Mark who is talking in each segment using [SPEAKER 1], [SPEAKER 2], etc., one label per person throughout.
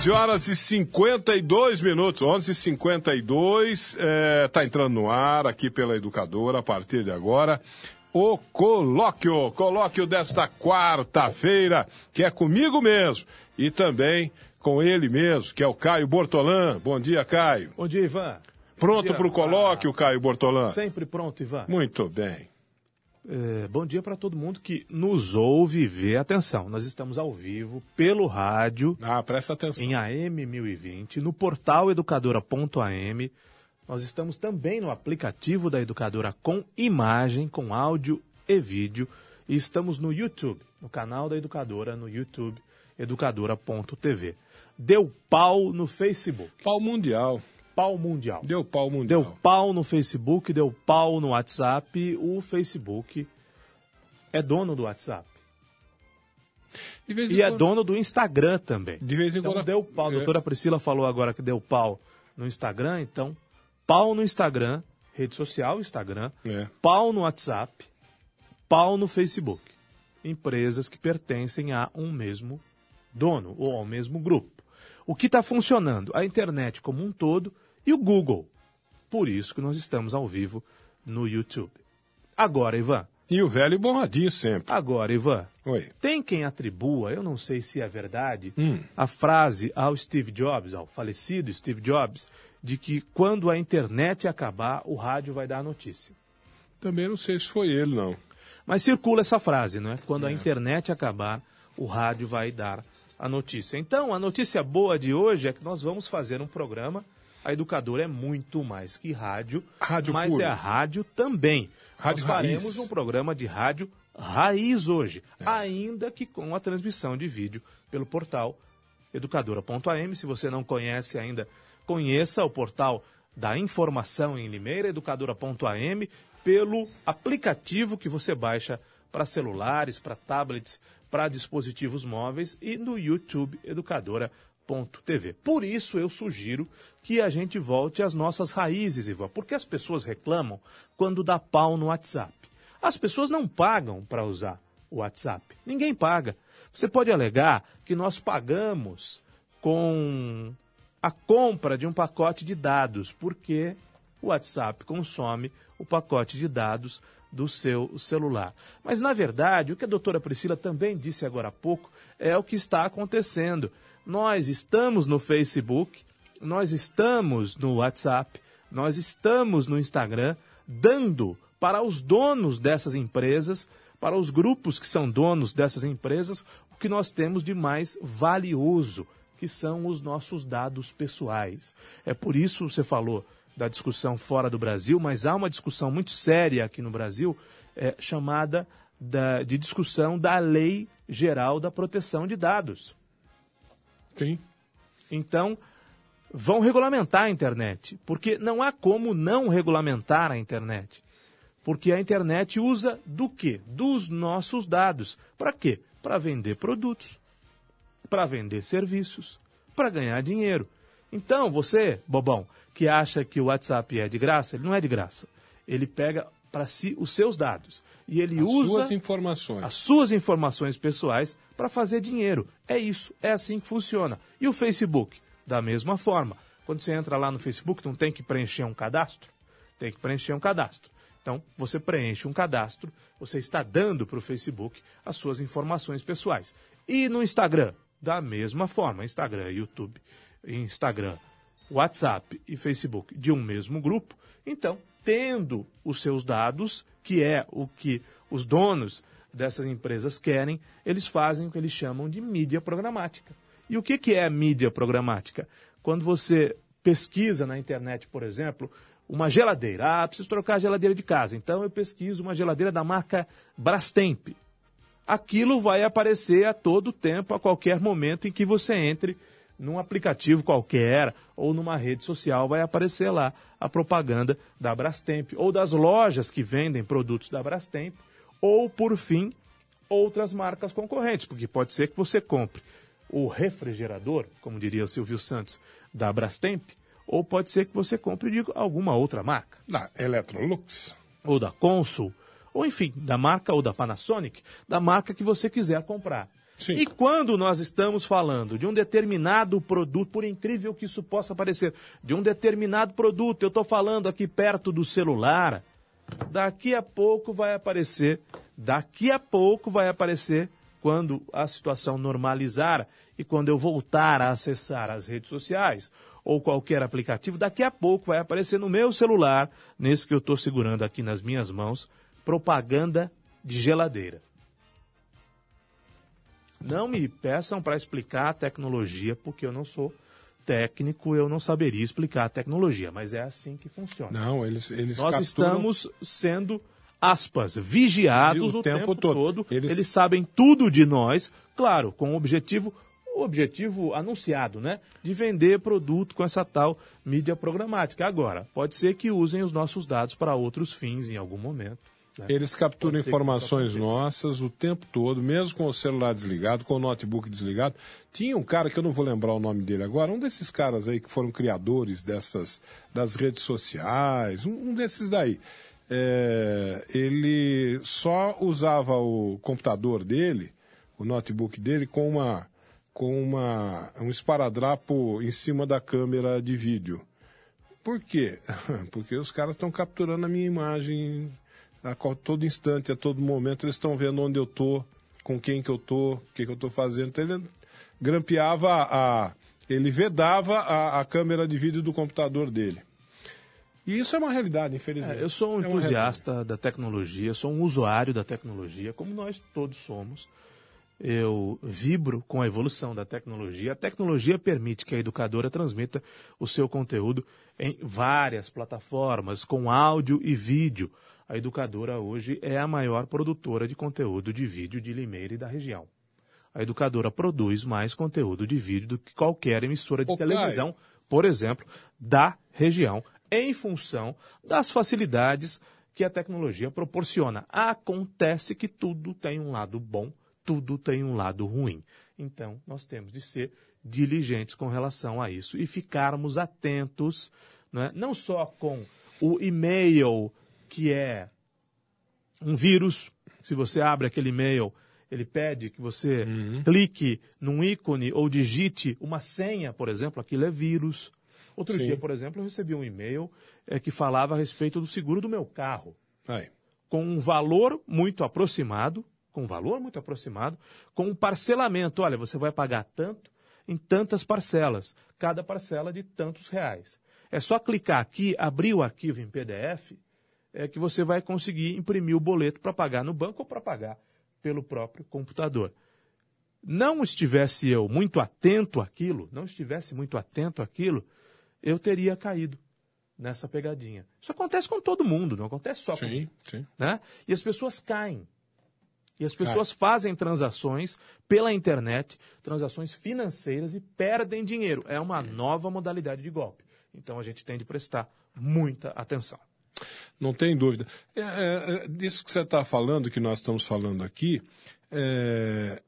[SPEAKER 1] 11 horas e 52 minutos, 11 e 52 é, tá entrando no ar aqui pela Educadora a partir de agora. O colóquio, colóquio desta quarta-feira, que é comigo mesmo e também com ele mesmo, que é o Caio Bortolã. Bom dia, Caio.
[SPEAKER 2] Bom dia, Ivan.
[SPEAKER 1] Pronto para o colóquio, Caio Bortolã?
[SPEAKER 2] Sempre pronto, Ivan.
[SPEAKER 1] Muito bem.
[SPEAKER 2] É, bom dia para todo mundo que nos ouve e vê. Atenção, nós estamos ao vivo pelo rádio.
[SPEAKER 1] Ah, presta atenção.
[SPEAKER 2] Em AM 1020, no portal educadora.am. Nós estamos também no aplicativo da Educadora com imagem, com áudio e vídeo. E estamos no YouTube, no canal da Educadora, no YouTube, educadora.tv. Deu pau no Facebook.
[SPEAKER 1] Pau mundial
[SPEAKER 2] pau mundial.
[SPEAKER 1] Deu pau mundial.
[SPEAKER 2] Deu pau no Facebook, deu pau no WhatsApp. O Facebook é dono do WhatsApp. e é quando... é dono do Instagram também.
[SPEAKER 1] De vez em
[SPEAKER 2] então,
[SPEAKER 1] quando.
[SPEAKER 2] deu pau. A é. doutora Priscila falou agora que deu pau no Instagram, então, pau no Instagram, rede social Instagram, é. pau no WhatsApp, pau no Facebook. Empresas que pertencem a um mesmo dono ou ao mesmo grupo. O que está funcionando? A internet como um todo e o Google. Por isso que nós estamos ao vivo no YouTube. Agora, Ivan.
[SPEAKER 1] E o velho borradinho sempre.
[SPEAKER 2] Agora, Ivan.
[SPEAKER 1] Oi.
[SPEAKER 2] Tem quem atribua, eu não sei se é verdade,
[SPEAKER 1] hum.
[SPEAKER 2] a frase ao Steve Jobs, ao falecido Steve Jobs, de que quando a internet acabar, o rádio vai dar a notícia.
[SPEAKER 1] Também não sei se foi ele, não.
[SPEAKER 2] Mas circula essa frase, não é? Quando é. a internet acabar, o rádio vai dar a notícia. Então, a notícia boa de hoje é que nós vamos fazer um programa a educadora é muito mais que rádio,
[SPEAKER 1] rádio
[SPEAKER 2] mas
[SPEAKER 1] puro.
[SPEAKER 2] é rádio também.
[SPEAKER 1] Rádio
[SPEAKER 2] Nós faremos
[SPEAKER 1] raiz.
[SPEAKER 2] um programa de rádio raiz hoje, é. ainda que com a transmissão de vídeo pelo portal educadora.am. Se você não conhece ainda, conheça o portal da informação em Limeira, educadora.am, pelo aplicativo que você baixa para celulares, para tablets, para dispositivos móveis e no YouTube Educadora.am TV. Por isso eu sugiro que a gente volte às nossas raízes, Ivan, porque as pessoas reclamam quando dá pau no WhatsApp. As pessoas não pagam para usar o WhatsApp. Ninguém paga. Você pode alegar que nós pagamos com a compra de um pacote de dados, porque o WhatsApp consome o pacote de dados do seu celular. Mas, na verdade, o que a doutora Priscila também disse agora há pouco é o que está acontecendo. Nós estamos no Facebook, nós estamos no WhatsApp, nós estamos no Instagram, dando para os donos dessas empresas, para os grupos que são donos dessas empresas, o que nós temos de mais valioso, que são os nossos dados pessoais. É por isso você falou da discussão fora do Brasil, mas há uma discussão muito séria aqui no Brasil, é, chamada da, de discussão da Lei Geral da Proteção de Dados.
[SPEAKER 1] Sim.
[SPEAKER 2] Então, vão regulamentar a internet, porque não há como não regulamentar a internet. Porque a internet usa do quê? Dos nossos dados. Para quê? Para vender produtos, para vender serviços, para ganhar dinheiro. Então, você, bobão, que acha que o WhatsApp é de graça, ele não é de graça. Ele pega para si os seus dados. E ele
[SPEAKER 1] as
[SPEAKER 2] usa
[SPEAKER 1] suas informações.
[SPEAKER 2] as suas informações pessoais para fazer dinheiro. É isso, é assim que funciona. E o Facebook? Da mesma forma. Quando você entra lá no Facebook, não tem que preencher um cadastro? Tem que preencher um cadastro. Então, você preenche um cadastro, você está dando para o Facebook as suas informações pessoais. E no Instagram? Da mesma forma. Instagram, YouTube, Instagram, WhatsApp e Facebook de um mesmo grupo. Então, tendo os seus dados, que é o que os donos dessas empresas querem, eles fazem o que eles chamam de mídia programática. E o que, que é mídia programática? Quando você pesquisa na internet, por exemplo, uma geladeira. Ah, preciso trocar a geladeira de casa. Então eu pesquiso uma geladeira da marca Brastemp. Aquilo vai aparecer a todo tempo, a qualquer momento em que você entre num aplicativo qualquer ou numa rede social, vai aparecer lá a propaganda da Brastemp ou das lojas que vendem produtos da Brastemp ou, por fim, outras marcas concorrentes, porque pode ser que você compre o refrigerador, como diria o Silvio Santos, da Brastemp, ou pode ser que você compre de alguma outra marca.
[SPEAKER 1] Da Electrolux.
[SPEAKER 2] Ou da Consul, ou enfim, da marca ou da Panasonic, da marca que você quiser comprar.
[SPEAKER 1] Sim.
[SPEAKER 2] E quando nós estamos falando de um determinado produto, por incrível que isso possa parecer, de um determinado produto, eu estou falando aqui perto do celular, daqui a pouco vai aparecer, daqui a pouco vai aparecer, quando a situação normalizar e quando eu voltar a acessar as redes sociais ou qualquer aplicativo, daqui a pouco vai aparecer no meu celular, nesse que eu estou segurando aqui nas minhas mãos, propaganda de geladeira. Não me peçam para explicar a tecnologia, porque eu não sou técnico, eu não saberia explicar a tecnologia, mas é assim que funciona.
[SPEAKER 1] Não, eles, eles
[SPEAKER 2] Nós
[SPEAKER 1] capturam...
[SPEAKER 2] estamos sendo, aspas, vigiados
[SPEAKER 1] O
[SPEAKER 2] o,
[SPEAKER 1] tempo
[SPEAKER 2] tempo,
[SPEAKER 1] todo.
[SPEAKER 2] todo.
[SPEAKER 1] Eles-
[SPEAKER 2] Eles... sabem tudo de nós, claro, com o objetivo, o objetivo anunciado, né? De vender produto com essa tal mídia programática. Agora, pode ser que usem os nossos dados para outros fins em algum momento. Né?
[SPEAKER 1] Eles capturam informações nossas o tempo todo, mesmo com o celular desligado, com o notebook desligado. Tinha um cara que eu não vou lembrar o nome dele agora, um desses caras aí que foram criadores dessas das redes sociais, um, um desses daí. É, ele só usava o computador dele, o notebook dele, com uma com uma um esparadrapo em cima da câmera de vídeo. Por quê? Porque os caras estão capturando a minha imagem a todo instante, a todo momento, eles estão vendo onde eu tô, com quem que eu tô, o que que eu tô fazendo. Então ele grampeava a. ele vedava a, a câmera de vídeo do computador dele. E isso é uma realidade, infelizmente.
[SPEAKER 2] É, eu sou um
[SPEAKER 1] É
[SPEAKER 2] entusiasta da tecnologia, sou um usuário da tecnologia, como nós todos somos. Eu vibro com a evolução da tecnologia. A tecnologia permite que a educadora transmita o seu conteúdo em várias plataformas, com áudio e vídeo. A educadora hoje é a maior produtora de conteúdo de vídeo de Limeira e da região. A educadora produz mais conteúdo de vídeo do que qualquer emissora de
[SPEAKER 1] Caio.
[SPEAKER 2] televisão, por exemplo, da região, em função das facilidades que a tecnologia proporciona. Acontece que tudo tem um lado bom, tudo tem um lado ruim. Então, nós temos de ser diligentes com relação a isso e ficarmos atentos, né? não só com o e-mail, que é um vírus. Se você abre aquele e-mail, ele pede que você clique num ícone ou digite uma senha, por exemplo, aquilo é vírus. Outro
[SPEAKER 1] Sim.
[SPEAKER 2] dia, por exemplo, eu recebi um e-mail eh, que falava a respeito do seguro do meu carro com um valor muito aproximado, com um valor muito aproximado, com um parcelamento. Olha, você vai pagar tanto em tantas parcelas, cada parcela de tantos reais. É só clicar aqui, abrir o arquivo em PDF, é que você vai conseguir imprimir o boleto para pagar no banco ou para pagar pelo próprio computador. Não estivesse eu muito atento àquilo, não estivesse muito atento àquilo, eu teria caído nessa pegadinha. Isso acontece com todo mundo, não acontece só comigo
[SPEAKER 1] Sim, sim.
[SPEAKER 2] né? E as pessoas caem. E as pessoas fazem transações pela internet, transações financeiras e perdem dinheiro. É uma nova modalidade de golpe. Então a gente tem de prestar muita atenção.
[SPEAKER 1] Não tem dúvida. É, é, é, disso que você está falando, que nós estamos falando aqui, é,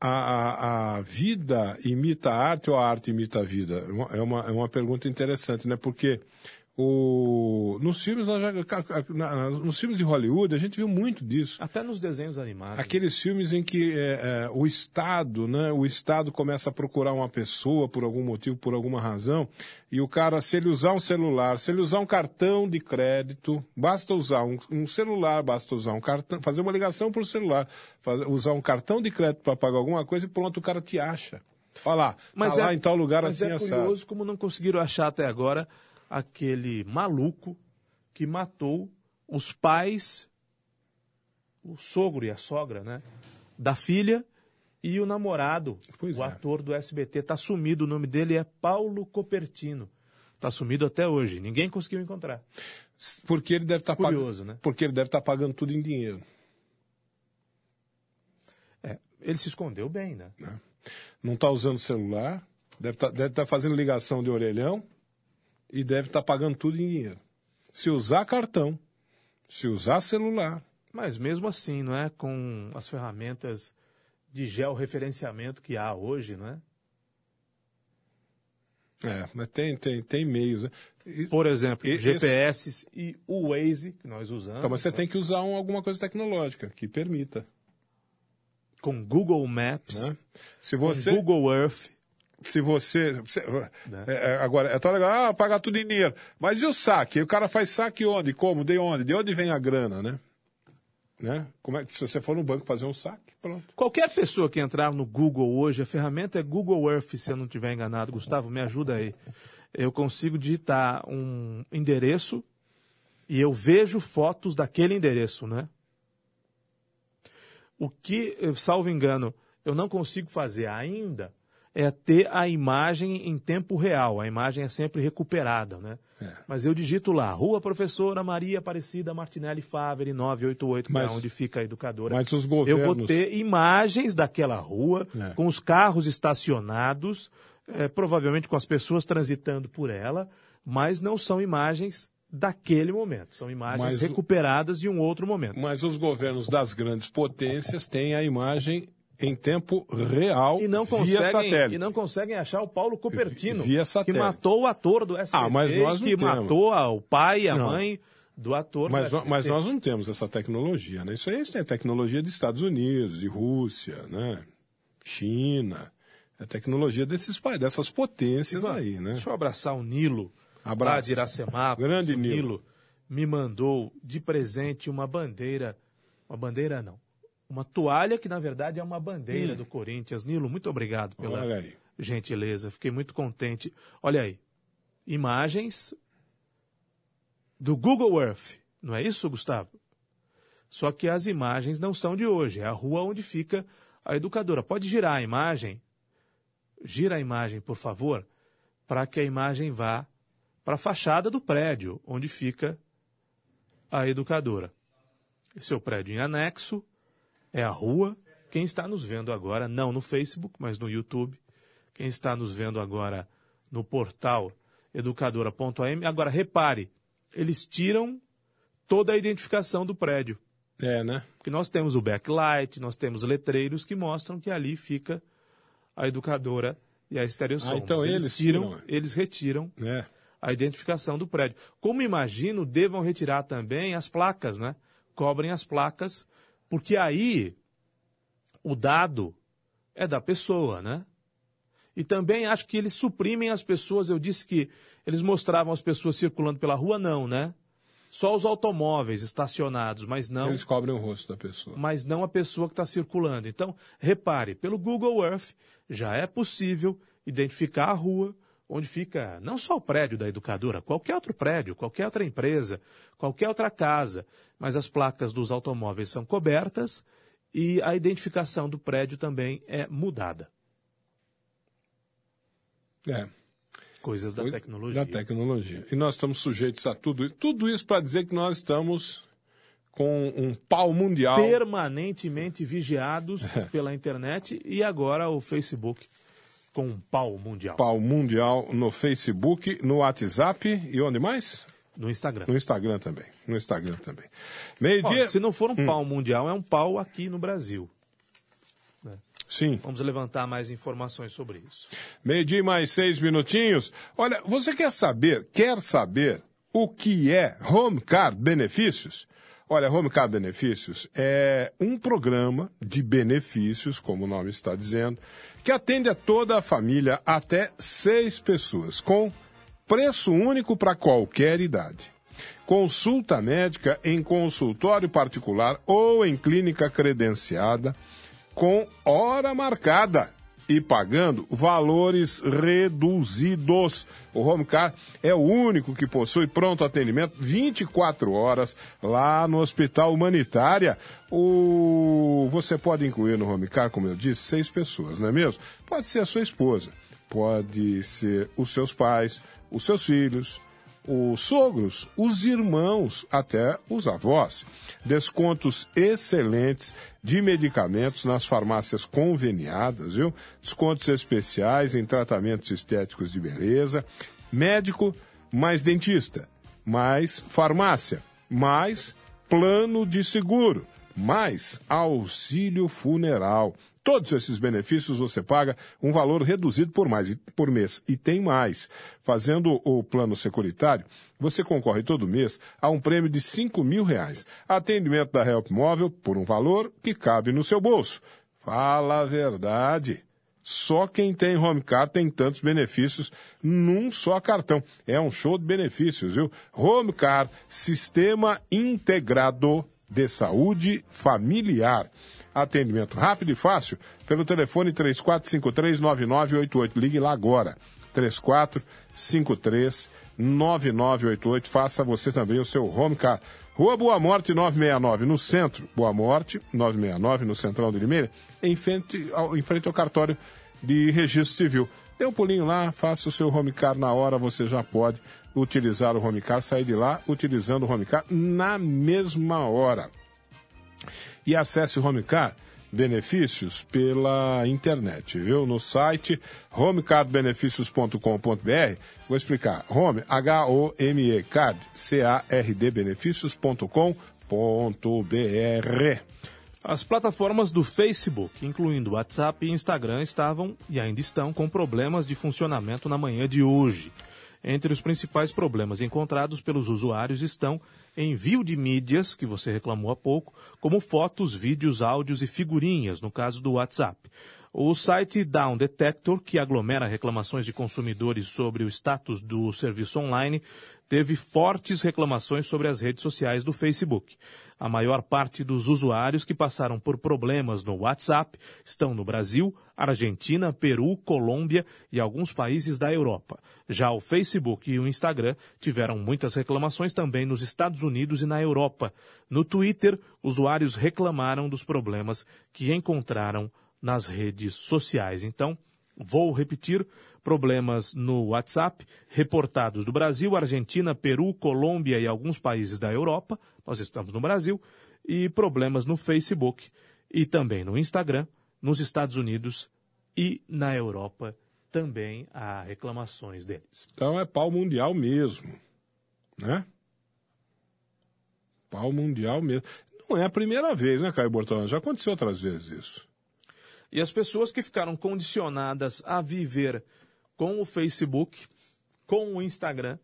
[SPEAKER 1] a, a, a vida imita a arte ou a arte imita a vida? É uma- É uma, é pergunta interessante, né? Porque o, nos, filmes, já- nos filmes de Hollywood, a gente viu muito disso.
[SPEAKER 2] Até nos desenhos animados.
[SPEAKER 1] Aqueles filmes em que é, é, o Estado, né, o Estado começa a procurar uma pessoa por algum motivo, por alguma razão, e o cara, se ele usar um celular, se ele usar um cartão de crédito, basta usar um, um celular, basta usar um cartão, fazer uma ligação por celular, faz- usar um cartão de crédito para pagar alguma coisa e pronto, o cara te acha. Olha lá,
[SPEAKER 2] Mas
[SPEAKER 1] tá
[SPEAKER 2] é,
[SPEAKER 1] lá em tal lugar
[SPEAKER 2] mas
[SPEAKER 1] assim
[SPEAKER 2] é
[SPEAKER 1] assado.
[SPEAKER 2] curioso como não conseguiram achar até agora aquele maluco que matou os pais, o sogro e a sogra, né? Da filha E o namorado,
[SPEAKER 1] Pois
[SPEAKER 2] o
[SPEAKER 1] é.
[SPEAKER 2] ator do SBT, tá sumido. O nome dele é Paulo Copertino. Tá sumido até hoje. Ninguém conseguiu encontrar.
[SPEAKER 1] Porque ele deve estar
[SPEAKER 2] Curioso,
[SPEAKER 1] pagando.
[SPEAKER 2] né?
[SPEAKER 1] Porque ele deve estar pagando tudo em dinheiro.
[SPEAKER 2] É, ele se escondeu bem, né?
[SPEAKER 1] Não está usando celular, deve estar deve tá fazendo ligação de orelhão e deve estar pagando tudo em dinheiro. Se usar cartão, se usar celular,
[SPEAKER 2] Mas mesmo assim, não é? Com as ferramentas de georreferenciamento que há hoje, não é?
[SPEAKER 1] é, mas tem, tem, tem meios. Né? E-
[SPEAKER 2] Por exemplo,
[SPEAKER 1] E-
[SPEAKER 2] GPS e o Waze, que nós usamos.
[SPEAKER 1] Então, mas você tem que usar um- alguma coisa tecnológica que permita.
[SPEAKER 2] Com Google Maps,
[SPEAKER 1] Né? Se
[SPEAKER 2] com
[SPEAKER 1] você.
[SPEAKER 2] Google Earth.
[SPEAKER 1] Se você. você-
[SPEAKER 2] Né?
[SPEAKER 1] é, é, agora, é tão legal, ah, pagar tudo em dinheiro. Mas e o saque? O cara faz saque onde? Como? De onde? De onde vem a grana, né? né? Como é que se você for no banco fazer um saque, pronto.
[SPEAKER 2] Qualquer pessoa que entrar no Google hoje, a ferramenta é Google Earth, se eu não estiver enganado. Gustavo, me ajuda aí. Eu consigo digitar um endereço e eu vejo fotos daquele endereço, né? O que, salvo engano, eu não consigo fazer ainda é ter a imagem em tempo real. A imagem é sempre recuperada, né?
[SPEAKER 1] É.
[SPEAKER 2] Mas eu digito lá, Rua Professora Maria Aparecida Martinelli Favre, 988, que é
[SPEAKER 1] Mas-
[SPEAKER 2] onde fica a educadora.
[SPEAKER 1] Mas os
[SPEAKER 2] Eu
[SPEAKER 1] governos.
[SPEAKER 2] vou ter imagens daquela rua,
[SPEAKER 1] É.
[SPEAKER 2] com os carros estacionados, eh, provavelmente com as pessoas transitando por ela, mas não são imagens daquele momento. São imagens
[SPEAKER 1] Mas
[SPEAKER 2] recuperadas de um outro momento.
[SPEAKER 1] Mas os governos das grandes potências têm a imagem em tempo real
[SPEAKER 2] E não,
[SPEAKER 1] via
[SPEAKER 2] conseguem,
[SPEAKER 1] satélite.
[SPEAKER 2] e não conseguem achar o Paulo Copertino,
[SPEAKER 1] Via
[SPEAKER 2] que
[SPEAKER 1] satélite.
[SPEAKER 2] matou o ator do SBT,
[SPEAKER 1] Ah, mas nós
[SPEAKER 2] que
[SPEAKER 1] temos.
[SPEAKER 2] matou o pai e a
[SPEAKER 1] Não.
[SPEAKER 2] mãe do ator
[SPEAKER 1] Mas,
[SPEAKER 2] do
[SPEAKER 1] mas nós não temos essa tecnologia, né? Isso aí é tecnologia dos Estados Unidos, de Rússia, né? China. É tecnologia desses países, dessas potências
[SPEAKER 2] Ivan,
[SPEAKER 1] aí, né?
[SPEAKER 2] Deixa eu abraçar o Nilo.
[SPEAKER 1] Abraço.
[SPEAKER 2] Lá de Iracemapa.
[SPEAKER 1] Grande
[SPEAKER 2] o
[SPEAKER 1] Nilo.
[SPEAKER 2] me mandou de presente uma bandeira. Uma bandeira não. Uma toalha que na verdade é uma bandeira do Corinthians. Nilo, muito obrigado pela
[SPEAKER 1] Hum.
[SPEAKER 2] Gentileza. Fiquei muito contente. Olha aí. Imagens do Google Earth. Não é isso, Gustavo? Só que as imagens não são de hoje. É a rua onde fica a educadora. Pode girar a imagem. Gira a imagem, por favor, para que a imagem vá para a fachada do prédio onde fica a educadora. Esse é o prédio em anexo, é a rua. Quem está nos vendo agora, não no Facebook, mas no YouTube, quem está nos vendo agora no portal educadora.am, agora repare, eles tiram toda a identificação do prédio.
[SPEAKER 1] É, né?
[SPEAKER 2] Porque nós temos o backlight, nós temos letreiros que mostram que ali fica a educadora e a Stereosom.
[SPEAKER 1] Ah, então
[SPEAKER 2] Mas
[SPEAKER 1] eles tiram.
[SPEAKER 2] eles retiram
[SPEAKER 1] É.
[SPEAKER 2] a identificação do prédio. Como imagino, devam retirar também as placas, né? Cobrem as placas, porque aí o dado é da pessoa, né? E também acho que eles suprimem as pessoas. Eu disse que eles mostravam as pessoas circulando pela rua, não, né? Só os automóveis estacionados, mas não
[SPEAKER 1] Eles cobrem o rosto da pessoa.
[SPEAKER 2] mas não a pessoa que está circulando. Então, repare, pelo Google Earth já é possível identificar a rua onde fica não só o prédio da educadora, qualquer outro prédio, qualquer outra empresa, qualquer outra casa, mas as placas dos automóveis são cobertas e a identificação do prédio também é mudada.
[SPEAKER 1] É.
[SPEAKER 2] Coisas da tecnologia.
[SPEAKER 1] Da tecnologia. E nós estamos sujeitos a tudo isso. Tudo isso para dizer que nós estamos com um pau mundial.
[SPEAKER 2] Permanentemente vigiados pela internet e agora o Facebook com um pau mundial.
[SPEAKER 1] Pau mundial no Facebook, no WhatsApp e onde mais?
[SPEAKER 2] No Instagram.
[SPEAKER 1] No Instagram também. No Instagram também. Meio-dia.
[SPEAKER 2] se não for um pau mundial, é um pau aqui no Brasil.
[SPEAKER 1] Sim.
[SPEAKER 2] Vamos levantar mais informações sobre isso.
[SPEAKER 1] Meio-dia mais seis minutinhos. Olha, você quer saber, quer saber o que é Home Card Benefícios? Olha, Home Card Benefícios é um programa de benefícios, como o nome está dizendo, que atende a toda a família até seis pessoas, com preço único para qualquer idade. Consulta médica em consultório particular ou em clínica credenciada com hora marcada. E pagando valores reduzidos. O Home Car é o único que possui pronto atendimento 24 horas lá no Hospital Humanitária. O... Você pode incluir no Home Car, como eu disse, seis pessoas, não é mesmo? Pode ser a sua esposa, pode ser os seus pais, os seus filhos, os sogros, os irmãos, até os avós. Descontos excelentes de medicamentos nas farmácias conveniadas, viu? Descontos especiais em tratamentos estéticos de beleza. Médico mais dentista, mais farmácia, mais plano de seguro, mais auxílio funeral. Todos esses benefícios você paga um valor reduzido por, mais, por mês. E tem mais. Fazendo o plano securitário, você concorre todo mês a um prêmio de 5 mil reais. Atendimento da Help Móvel por um valor que cabe no seu bolso. Fala a verdade. Só quem tem home car tem tantos benefícios num só cartão. É um show de benefícios, viu? Home car, sistema integrado de saúde familiar. Atendimento rápido e fácil pelo telefone 34539988. Ligue lá agora. 34539988. Faça você também o seu home car. Rua Boa Morte 969, no centro. Boa Morte 969, no Central de Limeira, em frente ao, em frente ao cartório de registro civil. Dê um pulinho lá, faça o seu home car na hora, você já pode utilizar o home car, sair de lá utilizando o home car na mesma hora. E acesse o home car benefícios pela internet, viu? No site homecardbenefícios.com.br. Vou explicar. Home, H-O-M-E, card, C-A-R-D, benefícios.com.br.
[SPEAKER 2] As plataformas do Facebook, incluindo WhatsApp e Instagram, estavam e ainda estão com problemas de funcionamento na manhã de hoje. Entre os principais problemas encontrados pelos usuários estão envio de mídias, que você reclamou há pouco, como fotos, vídeos, áudios e figurinhas, no caso do WhatsApp. O site Down Detector, que aglomera reclamações de consumidores sobre o status do serviço online, teve fortes reclamações sobre as redes sociais do Facebook. A maior parte dos usuários que passaram por problemas no WhatsApp estão no Brasil, Argentina, Peru, Colômbia e alguns países da Europa. Já o Facebook e o Instagram tiveram muitas reclamações também nos Estados Unidos e na Europa. No Twitter, usuários reclamaram dos problemas que encontraram nas redes sociais. Então, vou repetir: problemas no WhatsApp, reportados do Brasil, Argentina, Peru, Colômbia e alguns países da Europa, nós estamos no Brasil, e problemas no Facebook e também no Instagram, nos Estados Unidos e na Europa também há reclamações deles.
[SPEAKER 1] Então é pau mundial mesmo, né? Pau mundial mesmo. Não é a primeira vez, né, Caio Bortolão? Já aconteceu outras vezes isso.
[SPEAKER 2] E as pessoas que ficaram condicionadas a viver com o Facebook, com o Instagram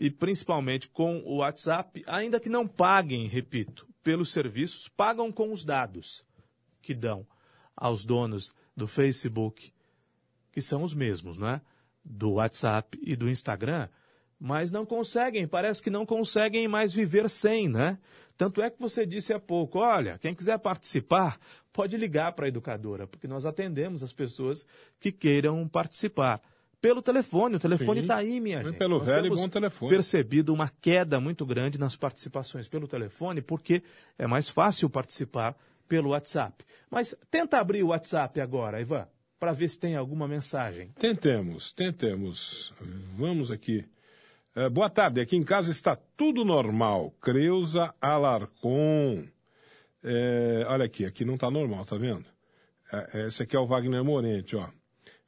[SPEAKER 2] e principalmente com o WhatsApp, ainda que não paguem, repito, pelos serviços, pagam com os dados que dão aos donos do Facebook, que são os mesmos, né? Do WhatsApp e do Instagram, mas não conseguem, parece que não conseguem mais viver sem, né? Tanto é que você disse há pouco, olha, quem quiser participar, pode ligar para a educadora, porque nós atendemos as pessoas que queiram participar. Pelo telefone, o telefone está aí, minha gente.
[SPEAKER 1] Pelo
[SPEAKER 2] nós
[SPEAKER 1] velho e bom telefone.
[SPEAKER 2] percebido uma queda muito grande nas participações pelo telefone, porque é mais fácil participar pelo WhatsApp. Mas tenta abrir o WhatsApp agora, Ivan, para ver se tem alguma mensagem.
[SPEAKER 1] Tentemos, tentemos. Vamos aqui. É, boa tarde, aqui em casa está tudo normal. Creuza Alarcon. É, olha aqui, aqui não está normal, tá vendo? É, esse aqui é o Wagner Morente, ó.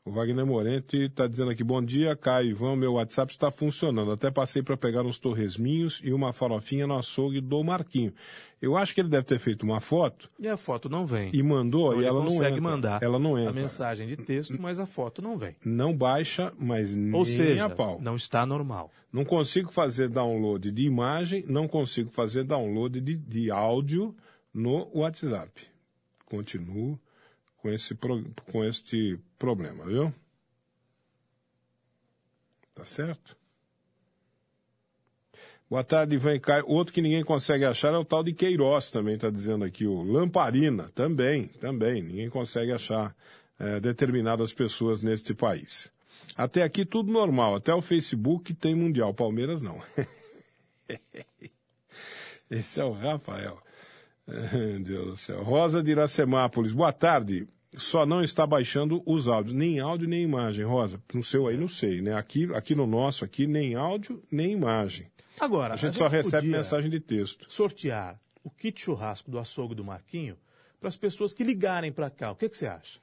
[SPEAKER 1] O Wagner Morente está dizendo aqui, bom dia, Caio Ivan, meu WhatsApp está funcionando. Até passei para pegar uns torresminhos e uma farofinha no açougue do Marquinho. Eu acho que ele deve ter feito uma foto.
[SPEAKER 2] E a foto não vem.
[SPEAKER 1] E mandou,
[SPEAKER 2] Então
[SPEAKER 1] e ela não
[SPEAKER 2] consegue
[SPEAKER 1] entra.
[SPEAKER 2] mandar
[SPEAKER 1] Ela não entra.
[SPEAKER 2] a mensagem de texto, mas a foto não vem.
[SPEAKER 1] Não baixa, mas nem
[SPEAKER 2] Ou seja,
[SPEAKER 1] a pau.
[SPEAKER 2] não está normal.
[SPEAKER 1] Não consigo fazer download de imagem, não consigo fazer download de, de áudio no WhatsApp. Continuo com esse, com este problema, viu? Tá certo? Boa tarde, Ivan e Caio. Outro que ninguém consegue achar é o tal de Queiroz, também está dizendo aqui. O Lamparina, também, também. Ninguém consegue achar eh, determinadas pessoas neste país. Até aqui tudo normal, até o Facebook tem Mundial, Palmeiras não. Esse é o Rafael. Deus do céu. Rosa de Iracemápolis, boa tarde. Só não está baixando os áudios, nem áudio nem imagem, Rosa. No seu aí não sei, né? Aqui, aqui no nosso, aqui nem áudio nem imagem.
[SPEAKER 2] Agora,
[SPEAKER 1] A gente só recebe mensagem de texto.
[SPEAKER 2] sortear o kit churrasco do açougue do Marquinho para as pessoas que ligarem para cá. O que, que você acha?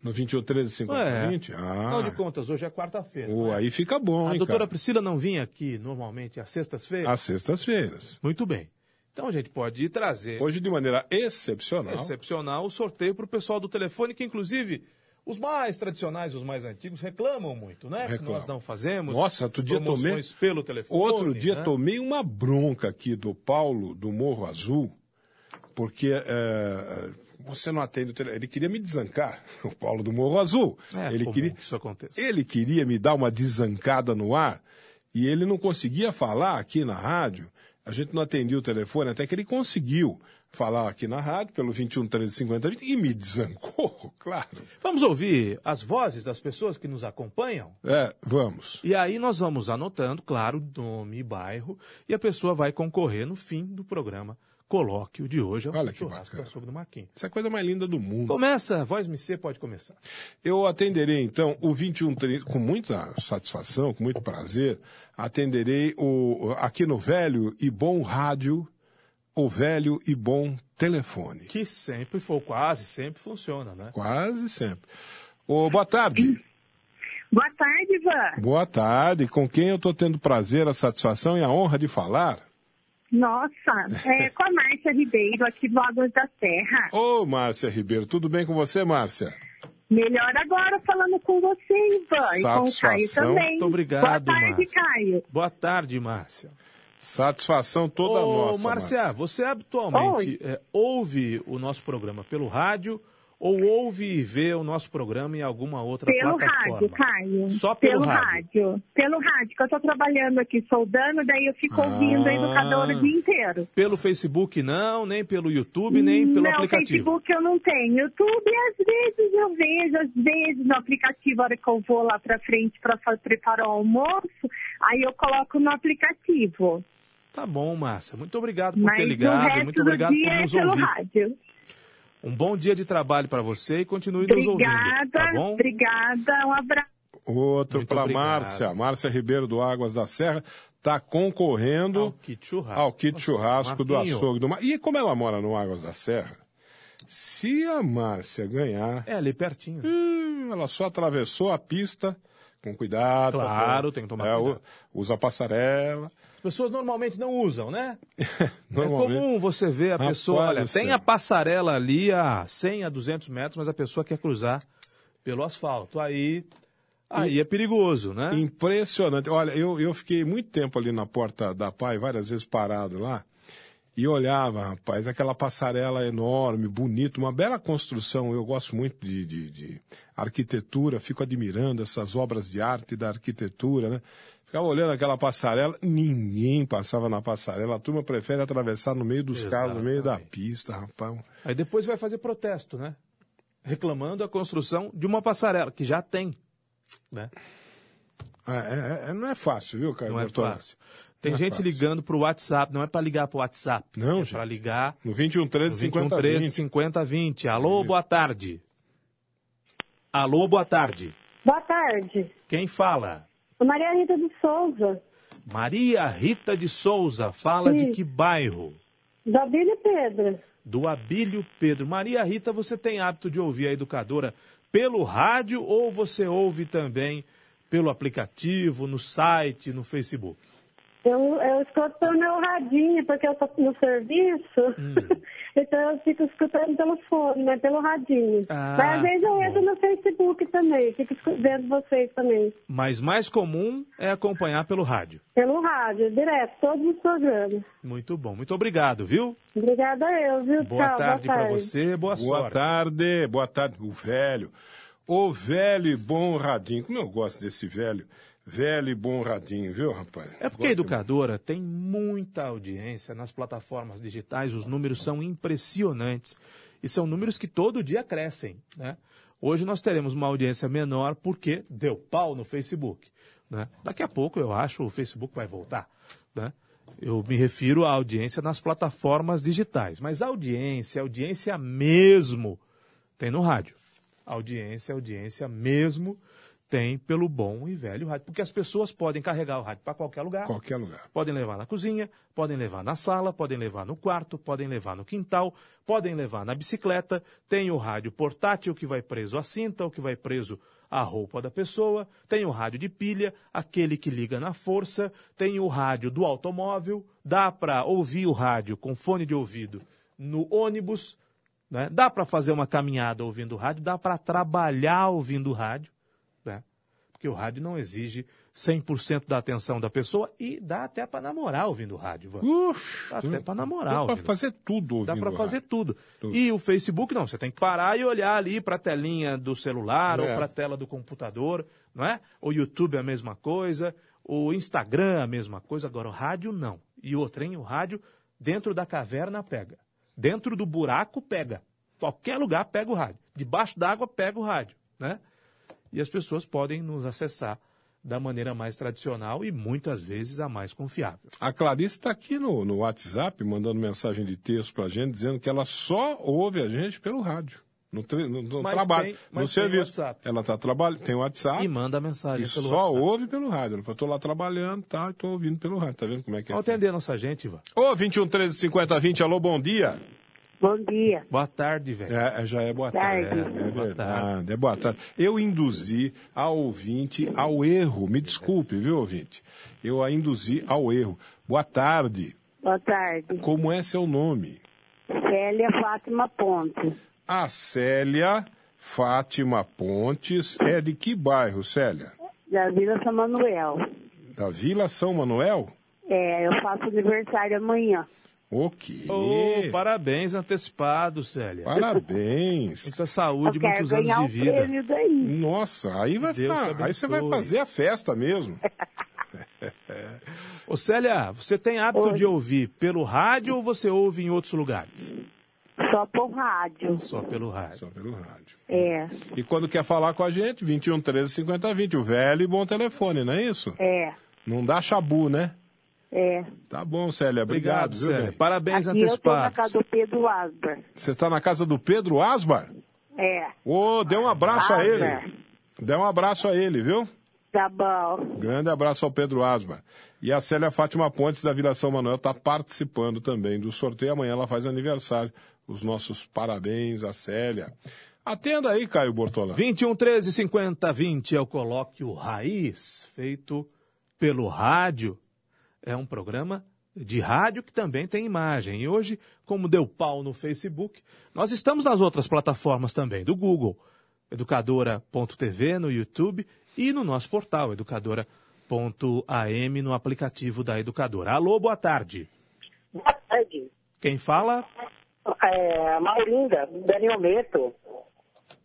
[SPEAKER 1] No 21 13 50
[SPEAKER 2] É.
[SPEAKER 1] 20?
[SPEAKER 2] Afinal de
[SPEAKER 1] Ah,
[SPEAKER 2] contas, hoje é quarta-feira. É?
[SPEAKER 1] aí fica bom,
[SPEAKER 2] A
[SPEAKER 1] hein,
[SPEAKER 2] doutora
[SPEAKER 1] cara?
[SPEAKER 2] Priscila não vinha aqui normalmente às sextas-feiras?
[SPEAKER 1] Às sextas-feiras.
[SPEAKER 2] Muito bem. Então a gente pode trazer
[SPEAKER 1] Hoje, de maneira excepcional,
[SPEAKER 2] excepcional o sorteio para o pessoal do telefone, que inclusive os mais tradicionais, os mais antigos, reclamam muito, né? Que
[SPEAKER 1] Reclamam.
[SPEAKER 2] nós não fazemos.
[SPEAKER 1] Nossa, outro dia tomei-
[SPEAKER 2] pelo telefone.
[SPEAKER 1] Outro dia
[SPEAKER 2] né?
[SPEAKER 1] tomei uma bronca aqui do Paulo do Morro Azul, porque é, você não atende o telefone. Ele queria me desancar, o Paulo do Morro Azul.
[SPEAKER 2] É
[SPEAKER 1] ele, queria,
[SPEAKER 2] que isso aconteça.
[SPEAKER 1] ele queria me dar uma desancada no ar e ele não conseguia falar aqui na rádio. A gente não atendia o telefone, até que ele conseguiu falar aqui na rádio, pelo 21 13 50 20, e me desancou, claro.
[SPEAKER 2] Vamos ouvir as vozes das pessoas que nos acompanham?
[SPEAKER 1] É, vamos.
[SPEAKER 2] E aí nós vamos anotando, claro, nome e bairro, e a pessoa vai concorrer no fim do programa colóquio de hoje. ao
[SPEAKER 1] Olha que
[SPEAKER 2] churrasco
[SPEAKER 1] bacana.
[SPEAKER 2] sobre do Marquinhos.
[SPEAKER 1] Essa é a coisa mais linda do mundo.
[SPEAKER 2] Começa, voz MC pode começar.
[SPEAKER 1] Eu atenderei, então, o 2130, com muita satisfação, com muito prazer, atenderei o, aqui no velho e bom rádio, o velho e bom telefone.
[SPEAKER 2] Que sempre, for quase sempre funciona, né?
[SPEAKER 1] Quase sempre. Ô, boa tarde.
[SPEAKER 3] Boa tarde, Ivan.
[SPEAKER 1] Boa tarde. Com quem eu estou tendo prazer, a satisfação e a honra de falar?
[SPEAKER 3] Nossa, é com a Márcia Ribeiro, aqui do Águas da Serra.
[SPEAKER 1] Ô, Márcia Ribeiro, tudo bem com você, Márcia?
[SPEAKER 3] Melhor agora falando com você, Ivan, e com o Caio
[SPEAKER 1] Satisfação.
[SPEAKER 3] também.
[SPEAKER 2] Muito obrigado,
[SPEAKER 3] Boa tarde,
[SPEAKER 2] Márcia.
[SPEAKER 3] Caio.
[SPEAKER 2] Boa tarde, Márcia.
[SPEAKER 1] Satisfação toda
[SPEAKER 2] Ô,
[SPEAKER 1] nossa.
[SPEAKER 2] Márcia, você habitualmente é, ouve o nosso programa pelo rádio ou ouve e vê o nosso programa em alguma outra
[SPEAKER 3] Pelo
[SPEAKER 2] plataforma?
[SPEAKER 3] rádio, Caio.
[SPEAKER 2] Só pelo, rádio.
[SPEAKER 3] Pelo rádio, que eu tô trabalhando aqui soldando, daí eu fico ouvindo a
[SPEAKER 1] Ah.
[SPEAKER 3] educadora o dia inteiro.
[SPEAKER 2] Pelo Facebook não, nem pelo YouTube, nem pelo
[SPEAKER 3] não,
[SPEAKER 2] aplicativo.
[SPEAKER 3] Facebook eu não tenho. YouTube, às vezes eu vejo, às vezes no aplicativo, a hora que eu vou lá pra frente pra fa- preparar o almoço, aí eu coloco no aplicativo.
[SPEAKER 2] Tá bom, Márcia. Muito obrigado por
[SPEAKER 3] Mas
[SPEAKER 2] ter ligado,
[SPEAKER 3] resto
[SPEAKER 2] muito
[SPEAKER 3] do
[SPEAKER 2] obrigado
[SPEAKER 3] dia
[SPEAKER 2] por
[SPEAKER 3] é
[SPEAKER 2] nos
[SPEAKER 3] pelo
[SPEAKER 2] ouvir.
[SPEAKER 3] rádio.
[SPEAKER 2] Um bom dia de trabalho para você e continue nos ouvindo,
[SPEAKER 3] Obrigada,
[SPEAKER 2] tá bom?
[SPEAKER 3] obrigada, um abraço.
[SPEAKER 1] Outro para. Márcia. Márcia Ribeiro do Águas da Serra está concorrendo
[SPEAKER 2] Ao kit churrasco.
[SPEAKER 1] ao kit
[SPEAKER 2] Nossa,
[SPEAKER 1] churrasco do
[SPEAKER 2] Marquinho,
[SPEAKER 1] açougue do Mar. E como ela mora no Águas da Serra, se a Márcia ganhar,
[SPEAKER 2] É ali pertinho.
[SPEAKER 1] hum, ela só atravessou a pista com cuidado.
[SPEAKER 2] Claro,
[SPEAKER 1] tá
[SPEAKER 2] tem que tomar
[SPEAKER 1] é,
[SPEAKER 2] cuidado.
[SPEAKER 1] Usa a passarela.
[SPEAKER 2] As pessoas normalmente não usam, né? É comum você ver a
[SPEAKER 1] Rapaz
[SPEAKER 2] pessoa, olha, tem a passarela ali a 100 a 200 metros, mas a pessoa quer cruzar pelo asfalto. Aí, aí é perigoso, né?
[SPEAKER 1] Impressionante. Olha, eu, eu fiquei muito tempo ali na porta da PAI, várias vezes parado lá, e olhava, rapaz, aquela passarela enorme, bonita, uma bela construção. Eu gosto muito de, de, de arquitetura, fico admirando essas obras de arte da arquitetura, né? Ficava olhando aquela passarela, ninguém passava na passarela. A turma prefere atravessar no meio dos carros, no meio da
[SPEAKER 2] Exatamente.
[SPEAKER 1] pista, rapaz.
[SPEAKER 2] Aí depois vai fazer protesto, né? Reclamando a construção de uma passarela, que já tem, né?
[SPEAKER 1] É, é, é, não é fácil, viu, Caio
[SPEAKER 2] Não é fácil. Tem
[SPEAKER 1] Não é
[SPEAKER 2] gente
[SPEAKER 1] fácil.
[SPEAKER 2] ligando pro WhatsApp, não é para ligar pro WhatsApp.
[SPEAKER 1] Não,
[SPEAKER 2] é para ligar
[SPEAKER 1] No 21 13
[SPEAKER 2] no
[SPEAKER 1] 50
[SPEAKER 2] 21 13
[SPEAKER 1] 20.
[SPEAKER 2] 50 20. Alô, boa tarde. Alô, boa tarde.
[SPEAKER 3] Boa tarde.
[SPEAKER 2] Quem fala?
[SPEAKER 3] Maria Rita de Souza,
[SPEAKER 2] Maria Rita de Souza. Fala de
[SPEAKER 3] Sim.
[SPEAKER 2] que bairro?
[SPEAKER 3] da Bíblia Pedro.
[SPEAKER 2] Do Abílio Pedro. Maria Rita, você tem hábito de ouvir a educadora pelo rádio ou você ouve também pelo aplicativo, no site, no Facebook?
[SPEAKER 3] Eu, eu escuto pelo meu radinho, porque eu tô no serviço,
[SPEAKER 2] Hum.
[SPEAKER 3] então eu fico escutando pelo fone, né, pelo radinho.
[SPEAKER 2] Ah,
[SPEAKER 3] Mas às vezes eu
[SPEAKER 2] bom.
[SPEAKER 3] entro no Facebook também, fico vendo vocês também.
[SPEAKER 2] Mas mais comum é acompanhar pelo rádio.
[SPEAKER 3] Pelo rádio, direto, todos os programas.
[SPEAKER 2] Muito bom. Muito obrigado, viu?
[SPEAKER 3] Obrigada a eu, viu?
[SPEAKER 2] Boa
[SPEAKER 3] Tchau,
[SPEAKER 2] tarde
[SPEAKER 3] boa
[SPEAKER 2] para
[SPEAKER 3] tarde.
[SPEAKER 2] você, boa,
[SPEAKER 1] Boa
[SPEAKER 2] sorte.
[SPEAKER 1] tarde, boa tarde, o velho. O velho e bom radinho. Como eu gosto desse velho. Velho e bom radinho, viu, rapaz?
[SPEAKER 2] É porque a
[SPEAKER 1] Gosto
[SPEAKER 2] educadora tem muita audiência nas plataformas digitais, os números são impressionantes. E são números que todo dia crescem. Né? Hoje nós teremos uma audiência menor porque deu pau no Facebook. Né? Daqui a pouco, eu acho, o Facebook vai voltar. Né? Eu me refiro à audiência nas plataformas digitais. Mas a audiência, a audiência mesmo, tem no rádio. Audiência, audiência mesmo tem pelo bom e velho rádio. Porque as pessoas podem carregar o rádio para qualquer lugar.
[SPEAKER 1] Qualquer lugar.
[SPEAKER 2] Podem levar na cozinha, podem levar na sala, podem levar no quarto, podem levar no quintal, podem levar na bicicleta. Tem o rádio portátil que vai preso à cinta, ou que vai preso à roupa da pessoa. Tem o rádio de pilha, aquele que liga na força. Tem o rádio do automóvel. Dá para ouvir o rádio com fone de ouvido no ônibus. Né? Dá para fazer uma caminhada ouvindo rádio, dá para trabalhar ouvindo rádio porque o rádio não exige 100% da atenção da pessoa e dá até para namorar ouvindo rádio. Ivan.
[SPEAKER 1] Ux,
[SPEAKER 2] dá até para namorar.
[SPEAKER 1] Dá para fazer tudo ouvindo
[SPEAKER 2] Dá para fazer
[SPEAKER 1] rádio.
[SPEAKER 2] tudo.
[SPEAKER 1] Tudo.
[SPEAKER 2] E o Facebook não, você tem que parar e olhar ali para a telinha do celular
[SPEAKER 1] É.
[SPEAKER 2] ou para a tela do computador, não é? O YouTube é a mesma coisa, o Instagram é a mesma coisa, agora o rádio não. E outra, hein? O rádio dentro da caverna pega. Dentro do buraco pega. Qualquer lugar pega o rádio. Debaixo d'água pega o rádio, né? E as pessoas podem nos acessar da maneira mais tradicional e muitas vezes a mais confiável.
[SPEAKER 1] A Clarice está aqui no, no WhatsApp mandando mensagem de texto para a gente dizendo que ela só ouve a gente pelo rádio. No, no- trabalho,
[SPEAKER 2] tem-
[SPEAKER 1] no serviço. Ela está trabalhando, tem WhatsApp
[SPEAKER 2] E manda mensagem
[SPEAKER 1] e só
[SPEAKER 2] WhatsApp.
[SPEAKER 1] ouve pelo rádio. Ela falou, estou lá trabalhando, tá, estou ouvindo pelo rádio. Tá vendo como é que é?
[SPEAKER 2] Vamos
[SPEAKER 1] esse
[SPEAKER 2] atender a nossa gente, Ivan.
[SPEAKER 1] Ô, 21 13 50 20, alô, bom dia.
[SPEAKER 4] Bom dia.
[SPEAKER 2] Boa tarde, velho.
[SPEAKER 1] É, é, já é boa
[SPEAKER 4] Tarde.
[SPEAKER 1] tarde. É, é
[SPEAKER 2] Boa
[SPEAKER 1] verdade, é boa tarde. Eu induzi a ouvinte ao erro. Me desculpe, viu, ouvinte? Eu a induzi ao erro. Boa tarde.
[SPEAKER 4] Boa tarde.
[SPEAKER 1] Como é seu nome?
[SPEAKER 4] Célia Fátima Ponte.
[SPEAKER 1] A Célia Fátima Pontes é de que bairro, Célia?
[SPEAKER 4] Da Vila São Manuel.
[SPEAKER 1] Da Vila São Manuel?
[SPEAKER 4] É, eu faço aniversário amanhã.
[SPEAKER 1] O quê?
[SPEAKER 2] Ô, parabéns antecipado, Célia.
[SPEAKER 1] Parabéns.
[SPEAKER 2] Muita saúde,
[SPEAKER 4] eu
[SPEAKER 2] muitos anos de
[SPEAKER 4] o
[SPEAKER 2] vida.
[SPEAKER 4] prêmio daí.
[SPEAKER 1] Nossa, aí vai ficar. Aí você vai fazer a festa mesmo.
[SPEAKER 2] Ô, Célia, você tem hábito
[SPEAKER 4] Oi.
[SPEAKER 2] de ouvir pelo rádio ou você ouve em outros lugares?
[SPEAKER 4] Só por rádio.
[SPEAKER 2] Só pelo rádio.
[SPEAKER 1] Só pelo rádio.
[SPEAKER 4] É,
[SPEAKER 1] E quando quer falar com a gente, 21 13 50 20, o velho e bom telefone, não é isso?
[SPEAKER 4] é,
[SPEAKER 1] Não dá chabu, né?
[SPEAKER 4] É.
[SPEAKER 1] Tá bom, Célia, obrigado,
[SPEAKER 2] Obrigado, Célia.
[SPEAKER 1] bem?
[SPEAKER 2] Parabéns
[SPEAKER 4] Aqui eu tô na
[SPEAKER 2] antecipados.
[SPEAKER 4] casa do Pedro Asbar.
[SPEAKER 1] Você tá na casa do Pedro Asbar?
[SPEAKER 4] É,
[SPEAKER 1] Ô, dê um abraço a
[SPEAKER 4] Asbar.
[SPEAKER 1] ele. Dê um abraço a ele, viu?
[SPEAKER 4] Tá bom.
[SPEAKER 1] Grande abraço ao Pedro Asbar. E a Célia Fátima Pontes, da Vila São Manuel, está participando também do sorteio. Amanhã ela faz aniversário. Os nossos parabéns à Célia. Atenda aí, Caio Bortola.
[SPEAKER 2] 21 13 50 20 é o Colóquio Raiz, feito pelo rádio. É um programa de rádio que também tem imagem. E hoje, como deu pau no Facebook, nós estamos nas outras plataformas também, do Google, educadora.tv, no YouTube e no nosso portal, educadora.am, no aplicativo da Educadora. Alô, boa tarde.
[SPEAKER 5] Boa tarde.
[SPEAKER 2] Quem fala?
[SPEAKER 5] É, Maurinda, Daniel Meto.